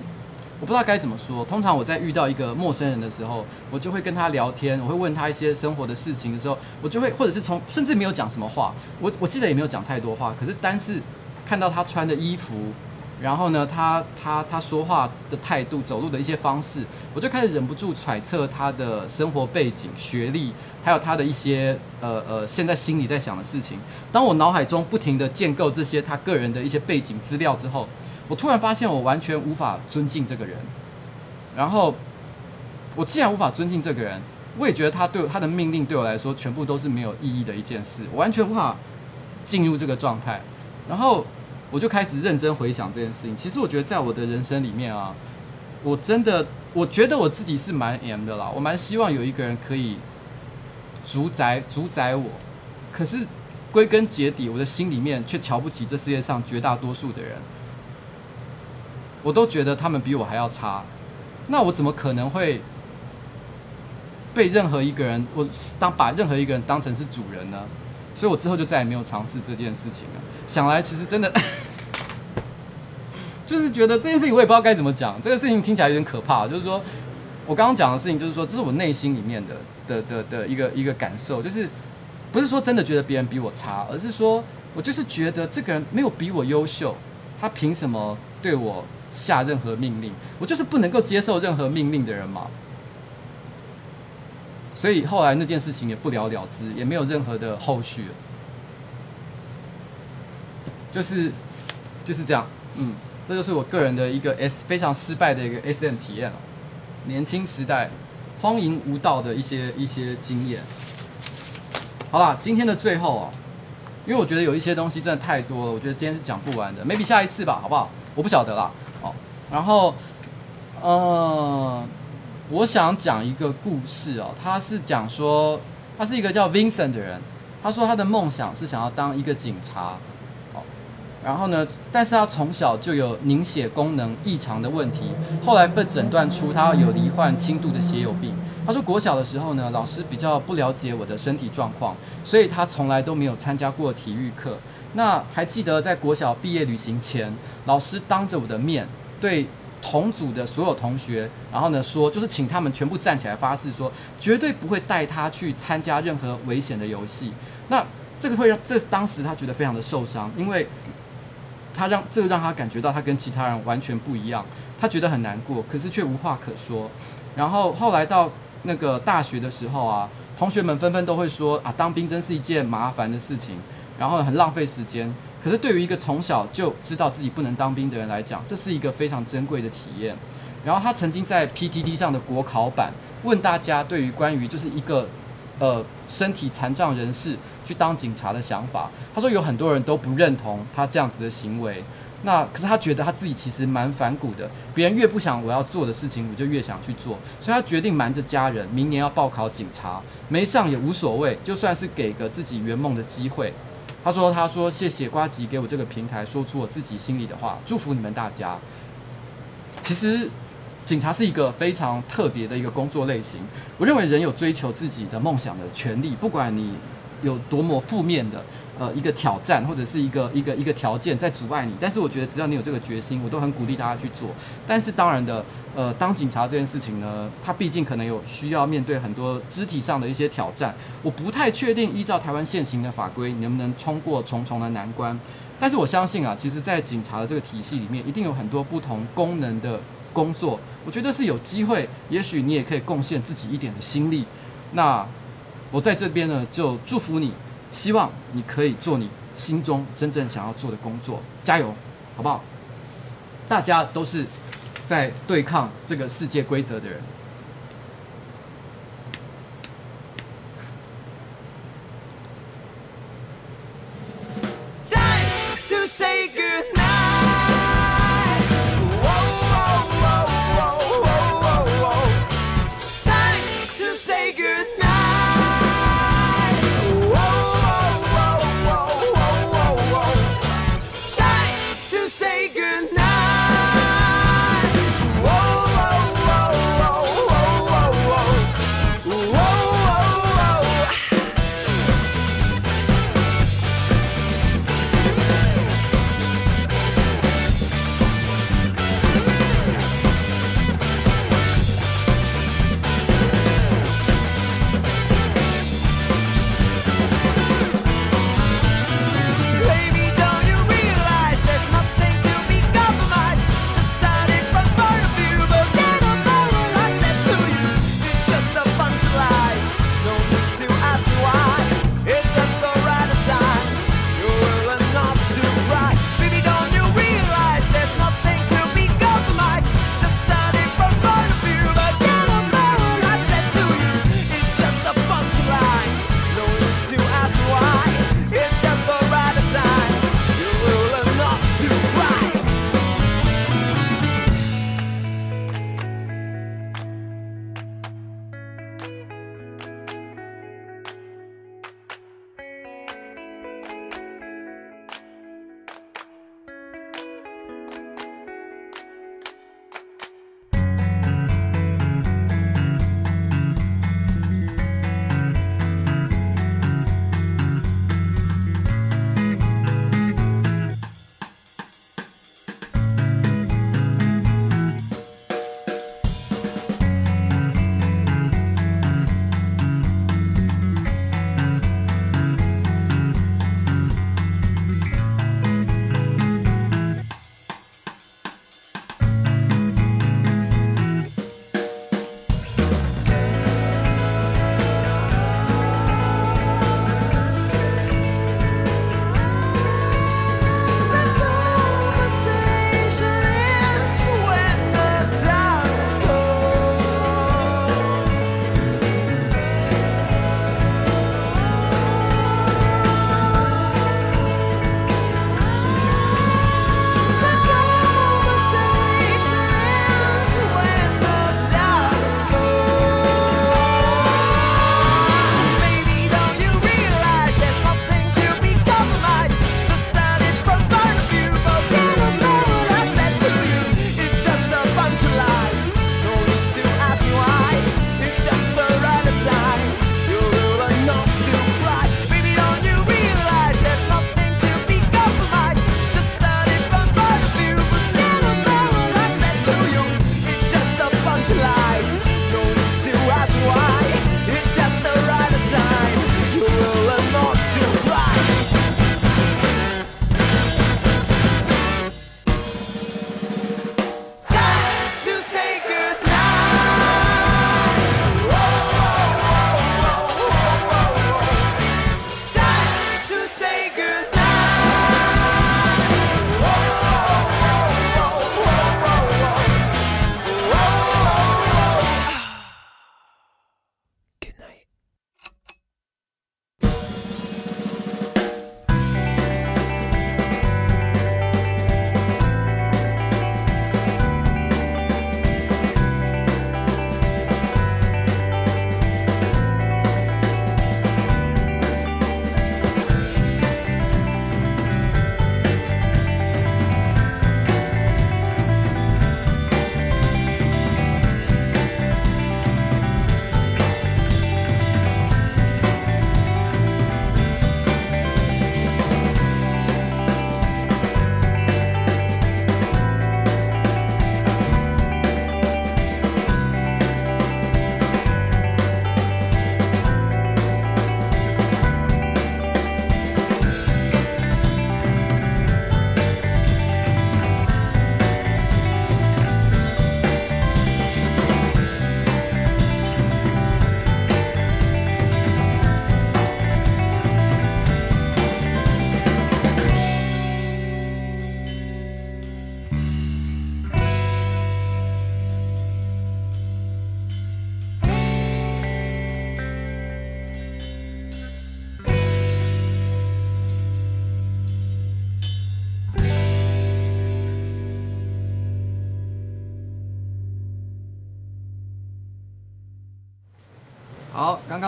我不知道该怎么说。通常我在遇到一个陌生人的时候，我就会跟他聊天，我会问他一些生活的事情的时候，我就会或者是从甚至没有讲什么话，我我记得也没有讲太多话，可是单是看到他穿的衣服。然后呢，他他他说话的态度、走路的一些方式，我就开始忍不住揣测他的生活背景、学历，还有他的一些呃呃现在心里在想的事情。当我脑海中不停地建构这些他个人的一些背景资料之后，我突然发现我完全无法尊敬这个人。然后我既然无法尊敬这个人，我也觉得他对他的命令对我来说全部都是没有意义的一件事，我完全无法进入这个状态。然后。我就开始认真回想这件事情。其实我觉得，在我的人生里面啊，我真的，我觉得我自己是蛮 M 的啦。我蛮希望有一个人可以主宰、主宰我。可是归根结底，我的心里面却瞧不起这世界上绝大多数的人。我都觉得他们比我还要差。那我怎么可能会被任何一个人，我当把任何一个人当成是主人呢？所以我之后就再也没有尝试这件事情了。想来其实真的，<laughs> 就是觉得这件事情我也不知道该怎么讲。这个事情听起来有点可怕，就是说我刚刚讲的事情，就是说这是我内心里面的的的的一个一个感受，就是不是说真的觉得别人比我差，而是说我就是觉得这个人没有比我优秀，他凭什么对我下任何命令？我就是不能够接受任何命令的人嘛。所以后来那件事情也不了了之，也没有任何的后续了。就是就是这样，嗯，这就是我个人的一个 S 非常失败的一个 SM 体验了。年轻时代荒淫无道的一些一些经验。好啦，今天的最后啊，因为我觉得有一些东西真的太多了，我觉得今天是讲不完的，maybe 下一次吧，好不好？我不晓得啦。哦，然后，嗯，我想讲一个故事哦，他是讲说他是一个叫 Vincent 的人，他说他的梦想是想要当一个警察。然后呢，但是他从小就有凝血功能异常的问题，后来被诊断出他有罹患轻度的血友病。他说国小的时候呢，老师比较不了解我的身体状况，所以他从来都没有参加过体育课。那还记得在国小毕业旅行前，老师当着我的面对同组的所有同学，然后呢说，就是请他们全部站起来发誓说，绝对不会带他去参加任何危险的游戏。那这个会让这当时他觉得非常的受伤，因为。他让这让他感觉到他跟其他人完全不一样，他觉得很难过，可是却无话可说。然后后来到那个大学的时候啊，同学们纷纷都会说啊，当兵真是一件麻烦的事情，然后很浪费时间。可是对于一个从小就知道自己不能当兵的人来讲，这是一个非常珍贵的体验。然后他曾经在 PTT 上的国考版问大家对于关于就是一个呃身体残障人士去当警察的想法。他说有很多人都不认同他这样子的行为。那可是他觉得他自己其实蛮反骨的。别人越不想我要做的事情，我就越想去做。所以他决定瞒着家人，明年要报考警察，没上也无所谓，就算是给个自己圆梦的机会。他说：“他说谢谢瓜吉给我这个平台，说出我自己心里的话，祝福你们大家。其实，警察是一个非常特别的一个工作类型。我认为人有追求自己的梦想的权利，不管你有多么负面的。”呃，一个挑战或者是一个一个一个条件在阻碍你，但是我觉得只要你有这个决心，我都很鼓励大家去做。但是当然的，呃，当警察这件事情呢，它毕竟可能有需要面对很多肢体上的一些挑战。我不太确定依照台湾现行的法规，能不能冲过重重的难关。但是我相信啊，其实，在警察的这个体系里面，一定有很多不同功能的工作。我觉得是有机会，也许你也可以贡献自己一点的心力。那我在这边呢，就祝福你。希望你可以做你心中真正想要做的工作，加油，好不好？大家都是在对抗这个世界规则的人。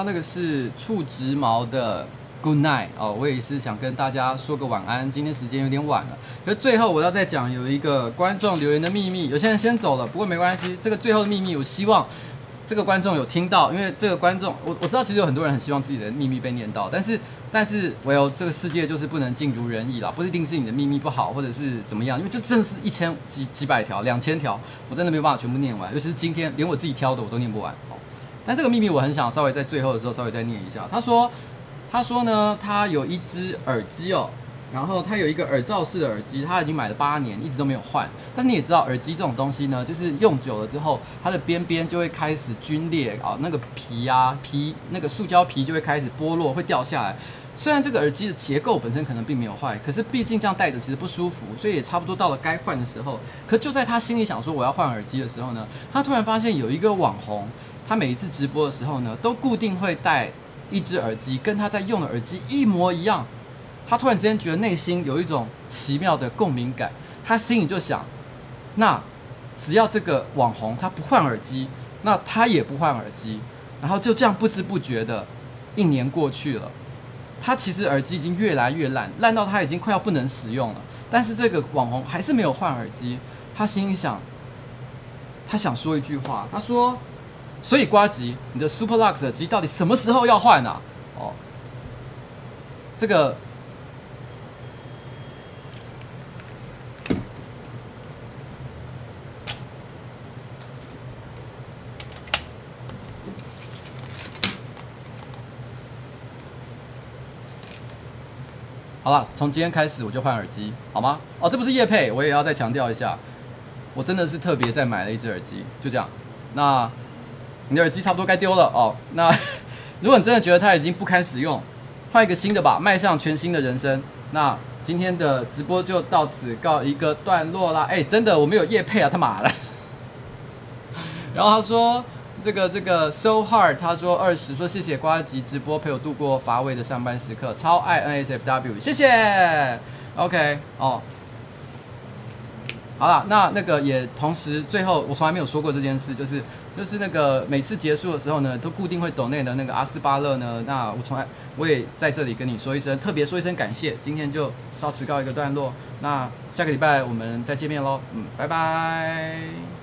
那个是触直毛的 Good night 哦，我也是想跟大家说个晚安。今天时间有点晚了，可是最后我要再讲有一个观众留言的秘密，有些人先走了，不过没关系，这个最后的秘密，我希望这个观众有听到，因为这个观众，我我知道其实有很多人很希望自己的秘密被念到，但是但是唯有这个世界就是不能尽如人意啦，不一定是你的秘密不好，或者是怎么样，因为这真的是一千几几百条、两千条，我真的没有办法全部念完，尤其是今天连我自己挑的我都念不完。但这个秘密我很想稍微在最后的时候稍微再念一下，他说。他说呢，他有一只耳机哦，然后他有一个耳罩式的耳机，他已经买了八年，一直都没有换。但是你也知道，耳机这种东西呢，就是用久了之后，它的边边就会开始龟裂啊，那个皮啊皮那个塑胶皮就会开始剥落，会掉下来。虽然这个耳机的结构本身可能并没有坏，可是毕竟这样戴着其实不舒服，所以也差不多到了该换的时候。可就在他心里想说我要换耳机的时候呢，他突然发现有一个网红，他每一次直播的时候呢，都固定会戴。一只耳机跟他在用的耳机一模一样，他突然之间觉得内心有一种奇妙的共鸣感，他心里就想：那只要这个网红他不换耳机，那他也不换耳机，然后就这样不知不觉的一年过去了，他其实耳机已经越来越烂，烂到他已经快要不能使用了，但是这个网红还是没有换耳机，他心里想，他想说一句话，他说。所以瓜吉，你的 Superlux 耳机到底什么时候要换啊？哦，这个好了，从今天开始我就换耳机，好吗？哦，这不是叶配，我也要再强调一下，我真的是特别再买了一只耳机，就这样。那。你的耳机差不多该丢了哦。那如果你真的觉得它已经不堪使用，换一个新的吧，迈向全新的人生。那今天的直播就到此告一个段落啦。哎，真的我没有业配啊，他妈的。<laughs> 然后他说这个这个 so hard，他说二十说谢谢瓜吉直播陪我度过乏味的上班时刻，超爱 NSFW，谢谢。OK 哦。好了，那那个也同时最后我从来没有说过这件事，就是就是那个每次结束的时候呢，都固定会抖内的那个阿斯巴勒呢，那我从来我也在这里跟你说一声，特别说一声感谢，今天就到此告一个段落，那下个礼拜我们再见面喽，嗯，拜拜。